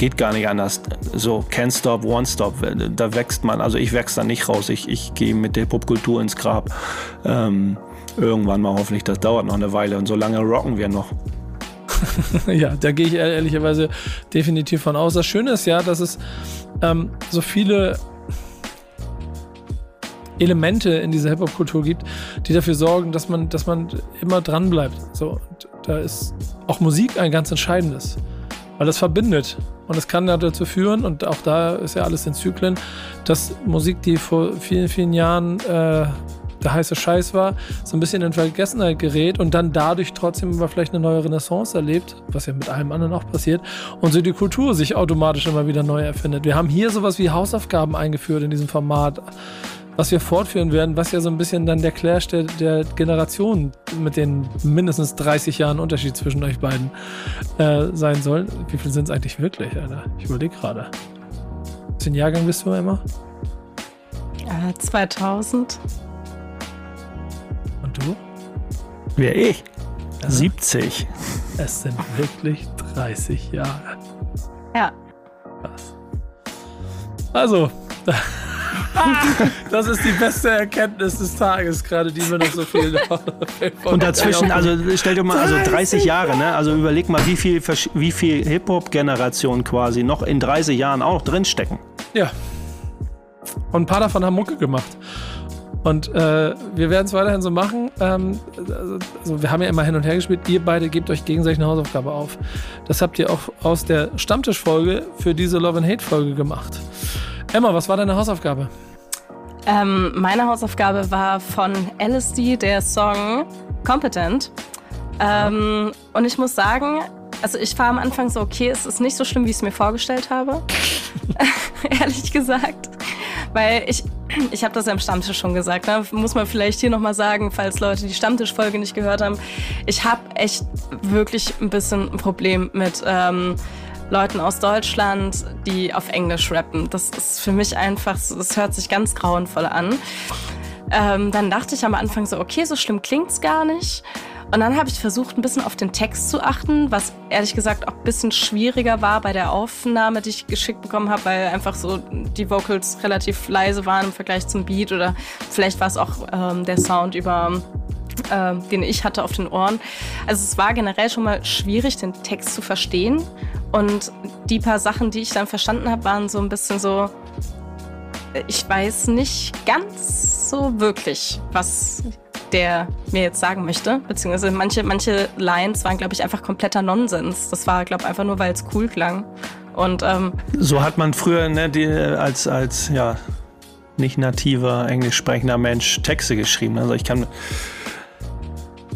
geht gar nicht anders. So, can't stop, one stop. Da wächst man. Also ich wächst da nicht raus. Ich, ich gehe mit der Popkultur ins Grab. Ähm, irgendwann mal hoffentlich. Das dauert noch eine Weile und so lange rocken wir noch. ja, da gehe ich ehrlicherweise definitiv von aus. Das Schöne ist ja, dass es ähm, so viele Elemente in dieser Hip-Hop-Kultur gibt, die dafür sorgen, dass man, dass man immer dran bleibt. So, da ist auch Musik ein ganz entscheidendes, weil das verbindet. Und es kann dazu führen, und auch da ist ja alles in Zyklen, dass Musik, die vor vielen, vielen Jahren äh, der heiße Scheiß war, so ein bisschen in Vergessenheit gerät und dann dadurch trotzdem immer vielleicht eine neue Renaissance erlebt, was ja mit allem anderen auch passiert, und so die Kultur sich automatisch immer wieder neu erfindet. Wir haben hier sowas wie Hausaufgaben eingeführt in diesem Format was wir fortführen werden, was ja so ein bisschen dann der Clash der, der Generationen mit den mindestens 30 Jahren Unterschied zwischen euch beiden äh, sein soll. Wie viel sind es eigentlich wirklich, Alter? Ich überlege gerade. Welchen Jahrgang bist du, Emma? Äh, 2000. Und du? Wer ich? Ja. 70. Es sind wirklich 30 Jahre. Ja. Was? Also, das ist die beste Erkenntnis des Tages, gerade die wir noch so viel. Und dazwischen, also stell dir mal, also 30 Jahre, ne? Also überleg mal, wie viel, wie viel Hip-Hop-Generationen quasi noch in 30 Jahren auch drinstecken. Ja. Und ein paar davon haben Mucke gemacht. Und äh, wir werden es weiterhin so machen. Ähm, also wir haben ja immer hin und her gespielt. Ihr beide gebt euch gegenseitig eine Hausaufgabe auf. Das habt ihr auch aus der Stammtischfolge für diese Love and Hate Folge gemacht. Emma, was war deine Hausaufgabe? Ähm, meine Hausaufgabe war von LSD der Song Competent. Ähm, und ich muss sagen, also ich war am Anfang so, okay, es ist nicht so schlimm, wie ich es mir vorgestellt habe. Ehrlich gesagt. Weil ich, ich habe das ja im Stammtisch schon gesagt, ne? muss man vielleicht hier nochmal sagen, falls Leute die Stammtischfolge nicht gehört haben. Ich habe echt wirklich ein bisschen ein Problem mit ähm, Leuten aus Deutschland, die auf Englisch rappen. Das ist für mich einfach, das hört sich ganz grauenvoll an. Ähm, dann dachte ich am Anfang so, okay, so schlimm klingt's gar nicht. Und dann habe ich versucht, ein bisschen auf den Text zu achten, was ehrlich gesagt auch ein bisschen schwieriger war bei der Aufnahme, die ich geschickt bekommen habe, weil einfach so die Vocals relativ leise waren im Vergleich zum Beat oder vielleicht war es auch ähm, der Sound über äh, den ich hatte auf den Ohren. Also es war generell schon mal schwierig, den Text zu verstehen. Und die paar Sachen, die ich dann verstanden habe, waren so ein bisschen so, ich weiß nicht ganz so wirklich, was der mir jetzt sagen möchte. Beziehungsweise manche, manche Lines waren, glaube ich, einfach kompletter Nonsens. Das war, glaube ich, einfach nur, weil es cool klang. Und, ähm, so hat man früher ne, die, als, als ja, nicht nativer, englisch sprechender Mensch Texte geschrieben. Also ich kann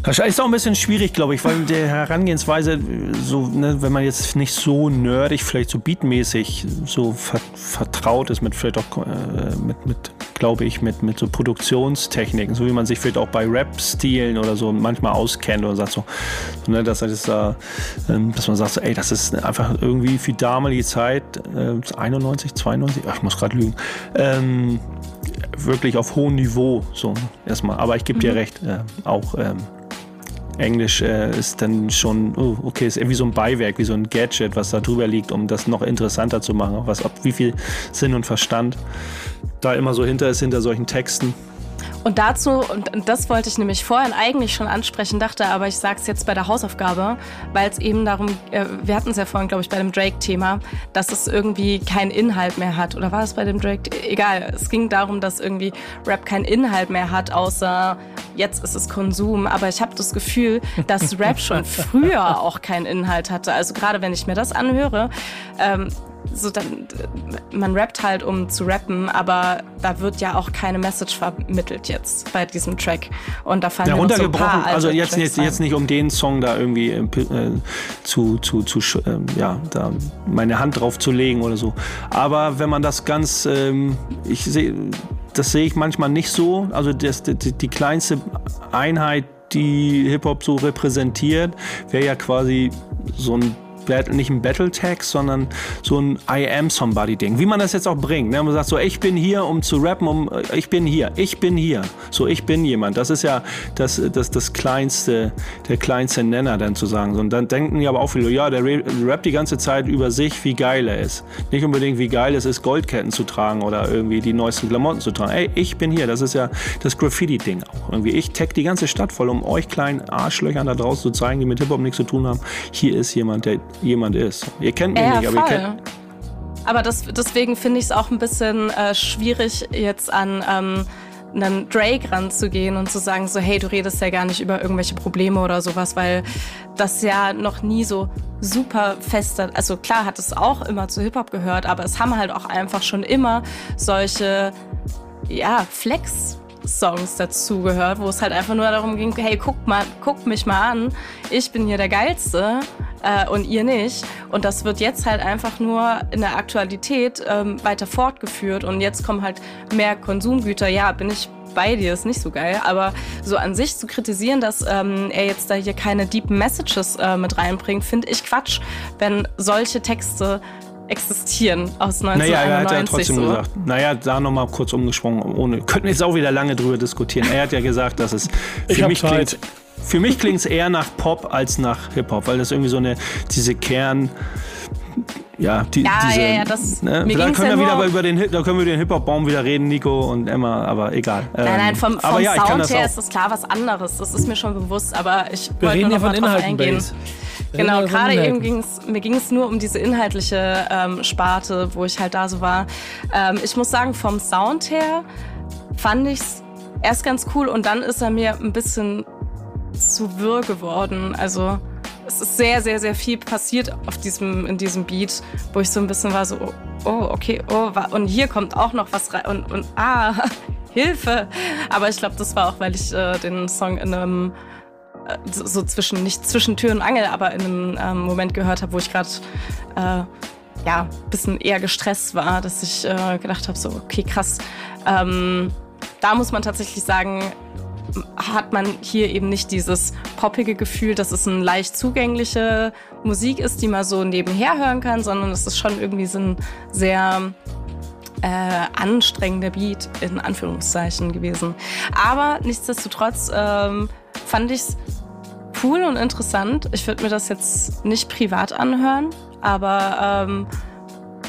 Wahrscheinlich ist auch ein bisschen schwierig, glaube ich, weil der Herangehensweise, so, ne, wenn man jetzt nicht so nerdig, vielleicht so beatmäßig so ver vertraut ist mit vielleicht auch äh, mit, mit glaube ich, mit, mit so Produktionstechniken, so wie man sich vielleicht auch bei Rap-Stilen oder so manchmal auskennt oder sagt so, ne, dass, das, äh, dass man sagt, so, ey, das ist einfach irgendwie für damalige Zeit, äh, 91, 92, ach, ich muss gerade lügen, ähm, wirklich auf hohem Niveau, so erstmal. Aber ich gebe dir mhm. recht, äh, auch ähm, Englisch äh, ist dann schon, oh, okay, ist irgendwie so ein Beiwerk, wie so ein Gadget, was da drüber liegt, um das noch interessanter zu machen. Was, ob, wie viel Sinn und Verstand da immer so hinter ist, hinter solchen Texten. Und dazu, und das wollte ich nämlich vorhin eigentlich schon ansprechen, dachte aber, ich sage es jetzt bei der Hausaufgabe, weil es eben darum, äh, wir hatten es ja vorhin, glaube ich, bei dem Drake-Thema, dass es irgendwie keinen Inhalt mehr hat. Oder war es bei dem Drake? Egal, es ging darum, dass irgendwie Rap keinen Inhalt mehr hat, außer jetzt ist es Konsum, aber ich habe das Gefühl, dass Rap schon früher auch keinen Inhalt hatte. Also gerade wenn ich mir das anhöre, ähm, so dann, man rappt halt, um zu rappen, aber da wird ja auch keine Message vermittelt jetzt bei diesem Track. Und da fallen ja, so runtergebrochen, paar also jetzt, Tracks jetzt, jetzt nicht um den Song da irgendwie äh, äh, zu, zu, zu ähm, ja, da meine Hand drauf zu legen oder so. Aber wenn man das ganz, ähm, ich sehe, das sehe ich manchmal nicht so. Also das, die, die kleinste Einheit, die Hip-Hop so repräsentiert, wäre ja quasi so ein nicht ein Battle-Tag, sondern so ein I am somebody Ding. Wie man das jetzt auch bringt. Ne? Man sagt so, ich bin hier, um zu rappen, um ich bin hier, ich bin hier. So, ich bin jemand. Das ist ja das, das, das kleinste, der kleinste Nenner dann zu sagen. Und dann denken ja aber auch viele, ja, der ra- rappt die ganze Zeit über sich, wie geil er ist. Nicht unbedingt, wie geil es ist, Goldketten zu tragen oder irgendwie die neuesten Klamotten zu tragen. Ey, ich bin hier. Das ist ja das Graffiti-Ding auch. Irgendwie, ich tag die ganze Stadt voll, um euch kleinen Arschlöchern da draußen zu zeigen, die mit Hip-Hop nichts zu tun haben. Hier ist jemand, der jemand ist. Ihr kennt mich Ja, nicht, aber ihr voll. kennt. Aber das, deswegen finde ich es auch ein bisschen äh, schwierig, jetzt an ähm, einen Drake ranzugehen und zu sagen, so, hey, du redest ja gar nicht über irgendwelche Probleme oder sowas, weil das ja noch nie so super fester, also klar hat es auch immer zu Hip-Hop gehört, aber es haben halt auch einfach schon immer solche, ja, Flex. Songs dazu gehört, wo es halt einfach nur darum ging, hey, guck mal, guck mich mal an, ich bin hier der Geilste äh, und ihr nicht. Und das wird jetzt halt einfach nur in der Aktualität ähm, weiter fortgeführt und jetzt kommen halt mehr Konsumgüter. Ja, bin ich bei dir, ist nicht so geil, aber so an sich zu kritisieren, dass ähm, er jetzt da hier keine deep Messages äh, mit reinbringt, finde ich Quatsch, wenn solche Texte existieren aus 1991. Naja, er hat ja trotzdem so. gesagt. Naja, da nochmal kurz umgesprungen, ohne. Könnten wir jetzt auch wieder lange drüber diskutieren. Er hat ja gesagt, dass es für mich Zeit. klingt. Für mich klingt es eher nach Pop als nach Hip-Hop, weil das irgendwie so eine, diese Kern. Ja, die, Ja, diese, ja, ja, das- ne? mir Vielleicht können ja wir wieder über den, Hip- da können wir über den Hip-Hop-Baum wieder reden, Nico und Emma, aber egal. Nein, Ähm, nein, vom, vom aber ja, ich Sound das her ist das klar was anderes. Das ist mir schon bewusst, aber ich Wir wollte reden nur noch von mal drauf eingehen. Genau, gerade eben Inhalten. ging's, mir ging es nur um diese inhaltliche ähm, Sparte, wo ich halt da so war. Ähm, ich muss sagen, vom Sound her fand ich's erst ganz cool und dann ist er mir ein bisschen zu wirr geworden. Also es ist sehr, sehr, sehr viel passiert auf diesem, in diesem Beat, wo ich so ein bisschen war so, oh, oh okay, oh, und hier kommt auch noch was rein und, und ah, Hilfe. Aber ich glaube, das war auch, weil ich äh, den Song in einem äh, so, so zwischen, nicht zwischen Tür und Angel, aber in einem ähm, Moment gehört habe, wo ich gerade äh, ja, ein bisschen eher gestresst war, dass ich äh, gedacht habe, so, okay, krass. Ähm, da muss man tatsächlich sagen, hat man hier eben nicht dieses poppige Gefühl, dass es eine leicht zugängliche Musik ist, die man so nebenher hören kann, sondern es ist schon irgendwie so ein sehr äh, anstrengender Beat in Anführungszeichen gewesen. Aber nichtsdestotrotz ähm, fand ich es cool und interessant. Ich würde mir das jetzt nicht privat anhören, aber ähm,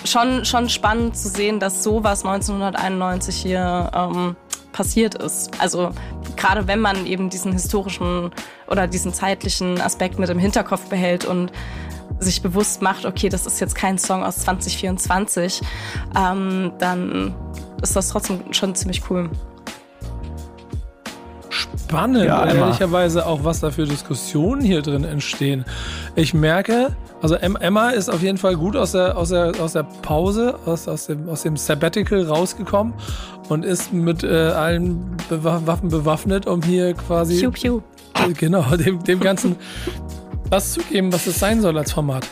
schon, schon spannend zu sehen, dass sowas 1991 hier ähm, passiert ist. Also gerade wenn man eben diesen historischen oder diesen zeitlichen Aspekt mit im Hinterkopf behält und sich bewusst macht, okay, das ist jetzt kein Song aus 2024, ähm, dann ist das trotzdem schon ziemlich cool. Spannend, Ja, ehrlicherweise auch, was da für Diskussionen hier drin entstehen. Ich merke, also Em- Emma ist auf jeden Fall gut aus der, aus der, aus der Pause, aus, aus, dem, aus dem Sabbatical rausgekommen und ist mit äh, allen Bewa Waffen bewaffnet, um hier quasi pew. äh, genau dem, dem Ganzen das zu geben, was es sein soll als Format.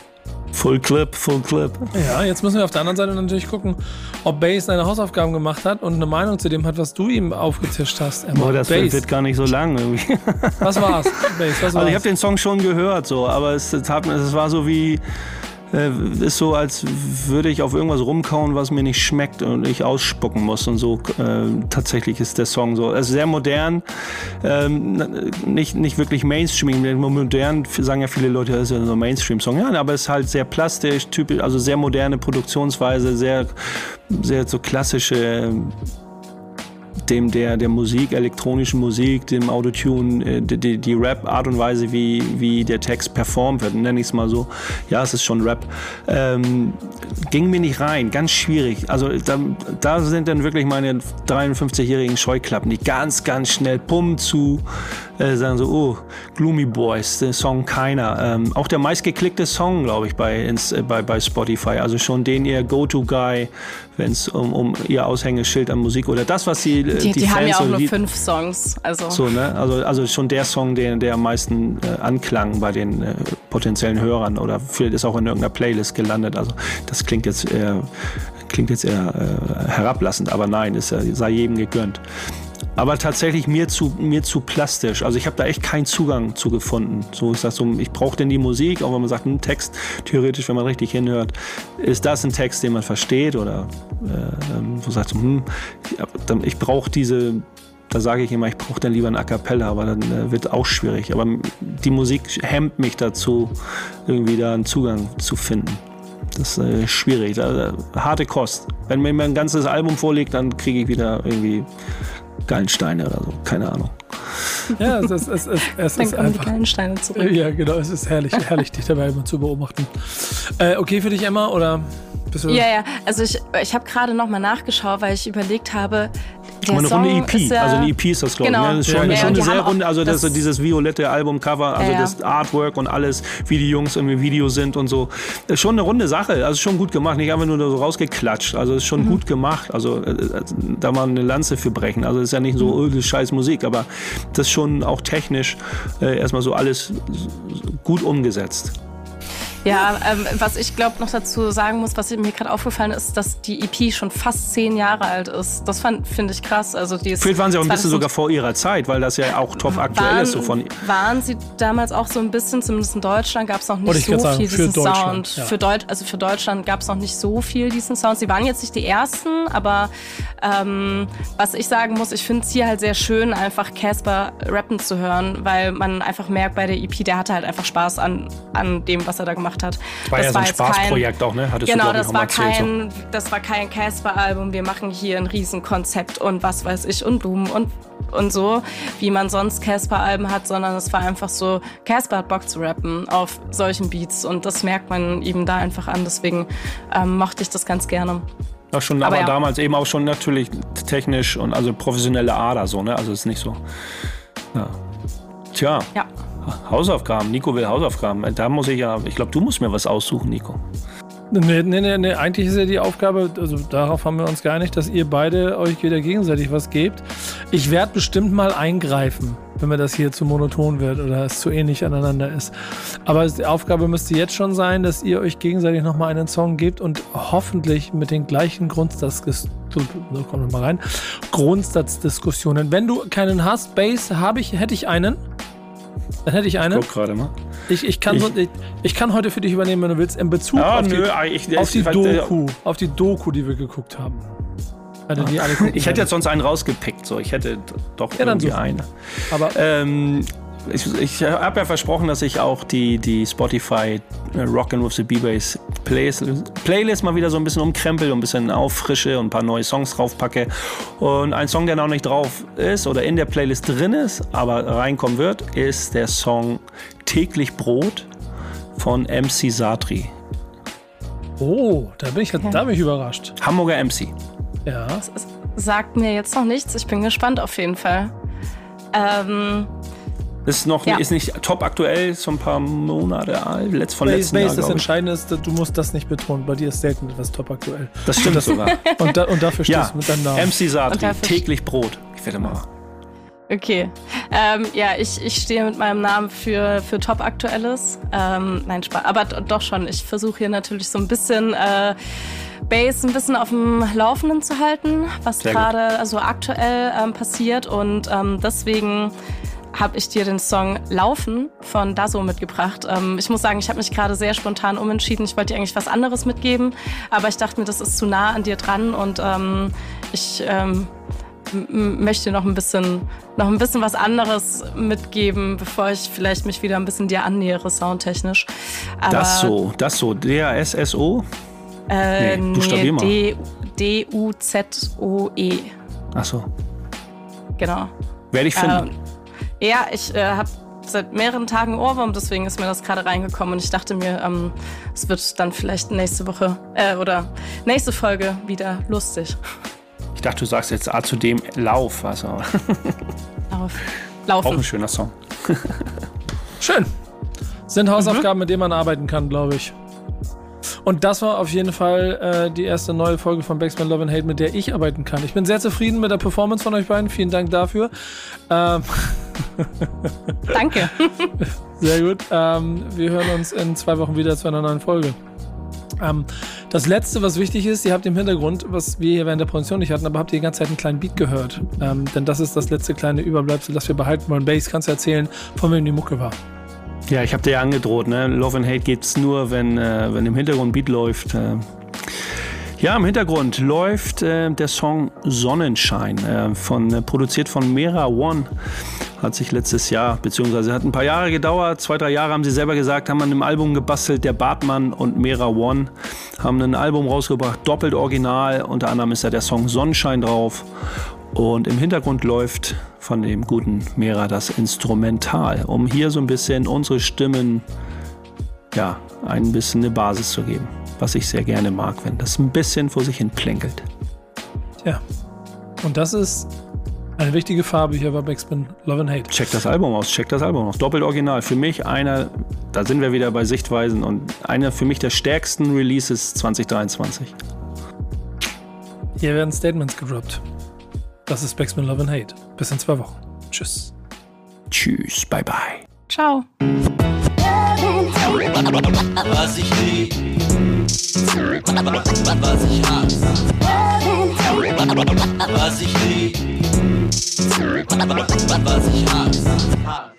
Full Clip, Full Clip. Ja, jetzt müssen wir auf der anderen Seite natürlich gucken, ob Base seine Hausaufgaben gemacht hat und eine Meinung zu dem hat, was du ihm aufgetischt hast. Emma. Boah, das Base, wird gar nicht so lang irgendwie. was war's? Base, was war's? Also ich habe den Song schon gehört, so, aber es, es, hat, es war so wie, äh, ist so, als würde ich auf irgendwas rumkauen, was mir nicht schmeckt und ich ausspucken muss. Und so äh, tatsächlich ist der Song so. Also sehr modern, ähm, nicht, nicht wirklich Mainstream. Modern sagen ja viele Leute, das ist ja so ein Mainstream-Song. Ja, aber es ist halt sehr plastisch, typisch, also sehr moderne Produktionsweise, sehr, sehr so klassische dem der, der Musik, elektronischen Musik, dem Autotune, äh, die, die Rap-Art und Weise, wie, wie der Text performt wird, nenne ich es mal so. Ja, es ist schon Rap. Ähm, ging mir nicht rein, ganz schwierig. Also da, da sind dann wirklich meine 53-jährigen Scheuklappen, die ganz, ganz schnell pum zu äh, sagen so, oh, Gloomy Boys, der Song keiner. Ähm, auch der meistgeklickte Song, glaube ich, bei, ins, äh, bei, bei Spotify. Also schon den ihr Go-To-Guy, wenn es um, um ihr Aushängeschild an Musik oder das, was sie Die, die, die haben Fans ja auch nur fünf Songs. Also so, ne? Also, also schon der Song, der, der am meisten äh, anklang bei den äh, potenziellen Hörern oder vielleicht ist auch in irgendeiner Playlist gelandet. Also das klingt jetzt eher, klingt jetzt eher äh, herablassend, aber nein, ist, ja- sei jedem gegönnt. Aber tatsächlich mir zu, mir zu plastisch. Also ich habe da echt keinen Zugang zu gefunden. So ist das so, ich brauche denn die Musik, auch wenn man sagt, ein Text, theoretisch, wenn man richtig hinhört, ist das ein Text, den man versteht oder äh, wo sagt so, hm, ich, ich brauche diese, da sage ich immer, ich brauche dann lieber ein A Cappella, aber dann äh, wird auch schwierig. Aber die Musik hemmt mich dazu, irgendwie da einen Zugang zu finden. Das ist äh, schwierig, da, äh, harte Kost. Wenn mir ein ganzes Album vorliegt, dann kriege ich wieder irgendwie Gallensteine oder so, keine Ahnung. Ja, es ist, es ist, es dann ist kommen die einfach. kleinen Steine zurück. Ja, genau, es ist herrlich, herrlich, dich dabei immer zu beobachten. Äh, okay für dich, Emma, oder du. Ja, ja. Also ich, ich habe gerade noch mal nachgeschaut, weil ich überlegt habe, der eine Song runde EP, ist ja, also eine EP ist das, glaube Genau. ich. Ne? Das ist schon, Ja, schon eine sehr runde, also das, das- dieses violette Albumcover, also Ja, das Artwork und alles, wie die Jungs im Video sind und so. Ist schon eine runde Sache, also schon gut gemacht, nicht einfach nur so rausgeklatscht. Also ist schon Mhm. gut gemacht, also äh, äh, da mal eine Lanze für brechen. Also ist ja nicht Mhm. so, oh, das ist scheiß Musik, aber das ist schon auch technisch äh, erstmal so alles gut umgesetzt. Ja, ähm, was ich glaube noch dazu sagen muss, was mir gerade aufgefallen ist, dass die EP schon fast zehn Jahre alt ist. Das fand- finde ich krass. Also die ist Vielleicht waren sie auch ein bisschen 2000 sogar vor ihrer Zeit, weil das ja auch top aktuell waren, ist. So von, waren sie damals auch so ein bisschen, zumindest in Deutschland gab es noch nicht ich so sagen, viel für diesen Sound. ja. Für Deut also für Deutschland gab es noch nicht so viel diesen Sound. Sie waren jetzt nicht die ersten, aber ähm, was ich sagen muss, ich finde es hier halt sehr schön, einfach Casper rappen zu hören, weil man einfach merkt bei der EP, der hatte halt einfach Spaß an, an dem, was er da gemacht hat. War ja so ein kein- Spaßprojekt auch, ne? Hattest du, Genau, ich, das auch mal war so. kein, das war kein Casper-Album. Wir machen hier ein Riesenkonzept und was weiß ich und Blumen und und so, wie man sonst Casper-Alben hat, sondern es war einfach so, Casper hat Bock zu rappen auf solchen Beats und das merkt man ihm da einfach an. Deswegen ähm, mochte ich das ganz gerne. Ja, schon, Aber aber, ja. damals eben auch schon natürlich technisch und also professionelle Ader so, ne? Also ist nicht so. Ja. Tja, Ja. Hausaufgaben. Nico will Hausaufgaben. Da muss ich ja, ich glaube, du musst mir was aussuchen, Nico. Nee, nee, nee, nee, eigentlich ist ja die Aufgabe, also darauf haben wir uns geeinigt, dass ihr beide euch wieder gegenseitig was gebt. Ich werde bestimmt mal eingreifen, wenn mir das hier zu monoton wird oder es zu ähnlich aneinander ist. Aber die Aufgabe müsste jetzt schon sein, dass ihr euch gegenseitig nochmal einen Song gebt und hoffentlich mit den gleichen Grundsatz, so rein, Grundsatzdiskussionen. Wenn du keinen hast, Bass, habe ich, hätte ich einen. Dann hätte ich einen. Guck gerade mal. Ich, ich, kann Ich- so, ich, ich kann heute für dich übernehmen, wenn du willst, in Bezug Ah, auf, nö, die, ich, auf die ich, Doku, auf die Doku, die wir geguckt haben. Also Ich hätte jetzt sonst einen rausgepickt, so. Ich hätte doch Ja, dann irgendwie such. einen. aber Ähm, ich ich habe ja versprochen, dass ich auch die, die Spotify äh, Rockin' with the B-Bass Playlist, Playlist mal wieder so ein bisschen umkrempel und ein bisschen auffrische und ein paar neue Songs draufpacke. Und ein Song, der noch nicht drauf ist oder in der Playlist drin ist, aber reinkommen wird, ist der Song Täglich Brot von MC Satri. oh, da bin ich jetzt, da bin ich überrascht. Hamburger MC. Ja. Es sagt mir jetzt noch nichts. Ich bin gespannt auf jeden Fall. Ähm, Ist noch Ja. ist nicht top aktuell, ist so ein paar Monate alt, letzt von letzten Jahr, das. Entscheidende ist, du musst das nicht betonen. Bei dir ist selten etwas top aktuell. Das stimmt sogar. Und, da, und dafür Ja, stehst du mit deinem Namen. MC Satri, täglich Brot. Ich werde mal. Okay. Ähm, ja, ich, ich stehe mit meinem Namen für, für Top Aktuelles. Ähm, nein, Spaß. Aber doch schon. Ich versuche hier natürlich so ein bisschen äh, Base ein bisschen auf dem Laufenden zu halten, was gerade so aktuell ähm, passiert. Und ähm, deswegen habe ich dir den Song Laufen von Daso mitgebracht. Ähm, ich muss sagen, ich habe mich gerade sehr spontan umentschieden. Ich wollte dir eigentlich was anderes mitgeben, aber ich dachte mir, das ist zu nah an dir dran und ähm, ich ähm, möchte noch ein bisschen noch ein bisschen was anderes mitgeben, bevor ich vielleicht mich wieder ein bisschen dir annähere soundtechnisch. Aber, Das so, das so. D-A-S-S-O? Äh, Nee, mal. D D U Z O E. Ach so. Genau. Werde ich finden. Ähm, ja, ich äh, habe seit mehreren Tagen Ohrwurm, deswegen ist mir das gerade reingekommen und ich dachte mir, ähm, es wird dann vielleicht nächste Woche äh, oder nächste Folge wieder lustig. Ich dachte, du sagst jetzt A zu dem Lauf. Also. Lauf. Laufen. Auch ein schöner Song. Schön. Sind Hausaufgaben, mit denen man arbeiten kann, glaube ich. Und das war auf jeden Fall äh, die erste neue Folge von Backspin Love and Hate, mit der ich arbeiten kann. Ich bin sehr zufrieden mit der Performance von euch beiden. Vielen Dank dafür. Ähm, Danke. sehr gut. Ähm, wir hören uns in zwei Wochen wieder zu einer neuen Folge. Ähm, das letzte, was wichtig ist, ihr habt im Hintergrund, was wir hier während der Produktion nicht hatten, aber habt ihr die ganze Zeit einen kleinen Beat gehört. Ähm, denn das ist das letzte kleine Überbleibsel, das wir behalten wollen. Bass, kannst du erzählen, von wem die Mucke war? Ja, ich habe dir ja angedroht, ne? Love and Hate geht's nur, wenn, äh, wenn im Hintergrund Beat läuft. Äh. Ja, im Hintergrund läuft äh, der Song Sonnenschein, äh, von, äh, produziert von Mera One. Hat sich letztes Jahr, beziehungsweise hat ein paar Jahre gedauert, zwei, drei Jahre haben sie selber gesagt, haben an einem Album gebastelt. Der Bartmann und Mera One haben ein Album rausgebracht, doppelt original. Unter anderem ist da der Song Sonnenschein drauf. Und im Hintergrund läuft von dem guten Mera das Instrumental, um hier so ein bisschen unsere Stimmen, ja, ein bisschen eine Basis zu geben. Was ich sehr gerne mag, wenn das ein bisschen vor sich hin plänkelt. Ja. Und das ist eine wichtige Farbe hier bei Backspin Love and Hate. Check das Album aus, check das Album aus. Doppelt original. Für mich einer, da sind wir wieder bei Sichtweisen und einer für mich der stärksten Releases 2023. Hier werden Statements gedroppt. Das ist Backspin Love and Hate. Bis in zwei Wochen. Tschüss. Tschüss, bye bye. Ciao. Was ich lieb, was ich hasse. Was ich lieb, was ich hasse.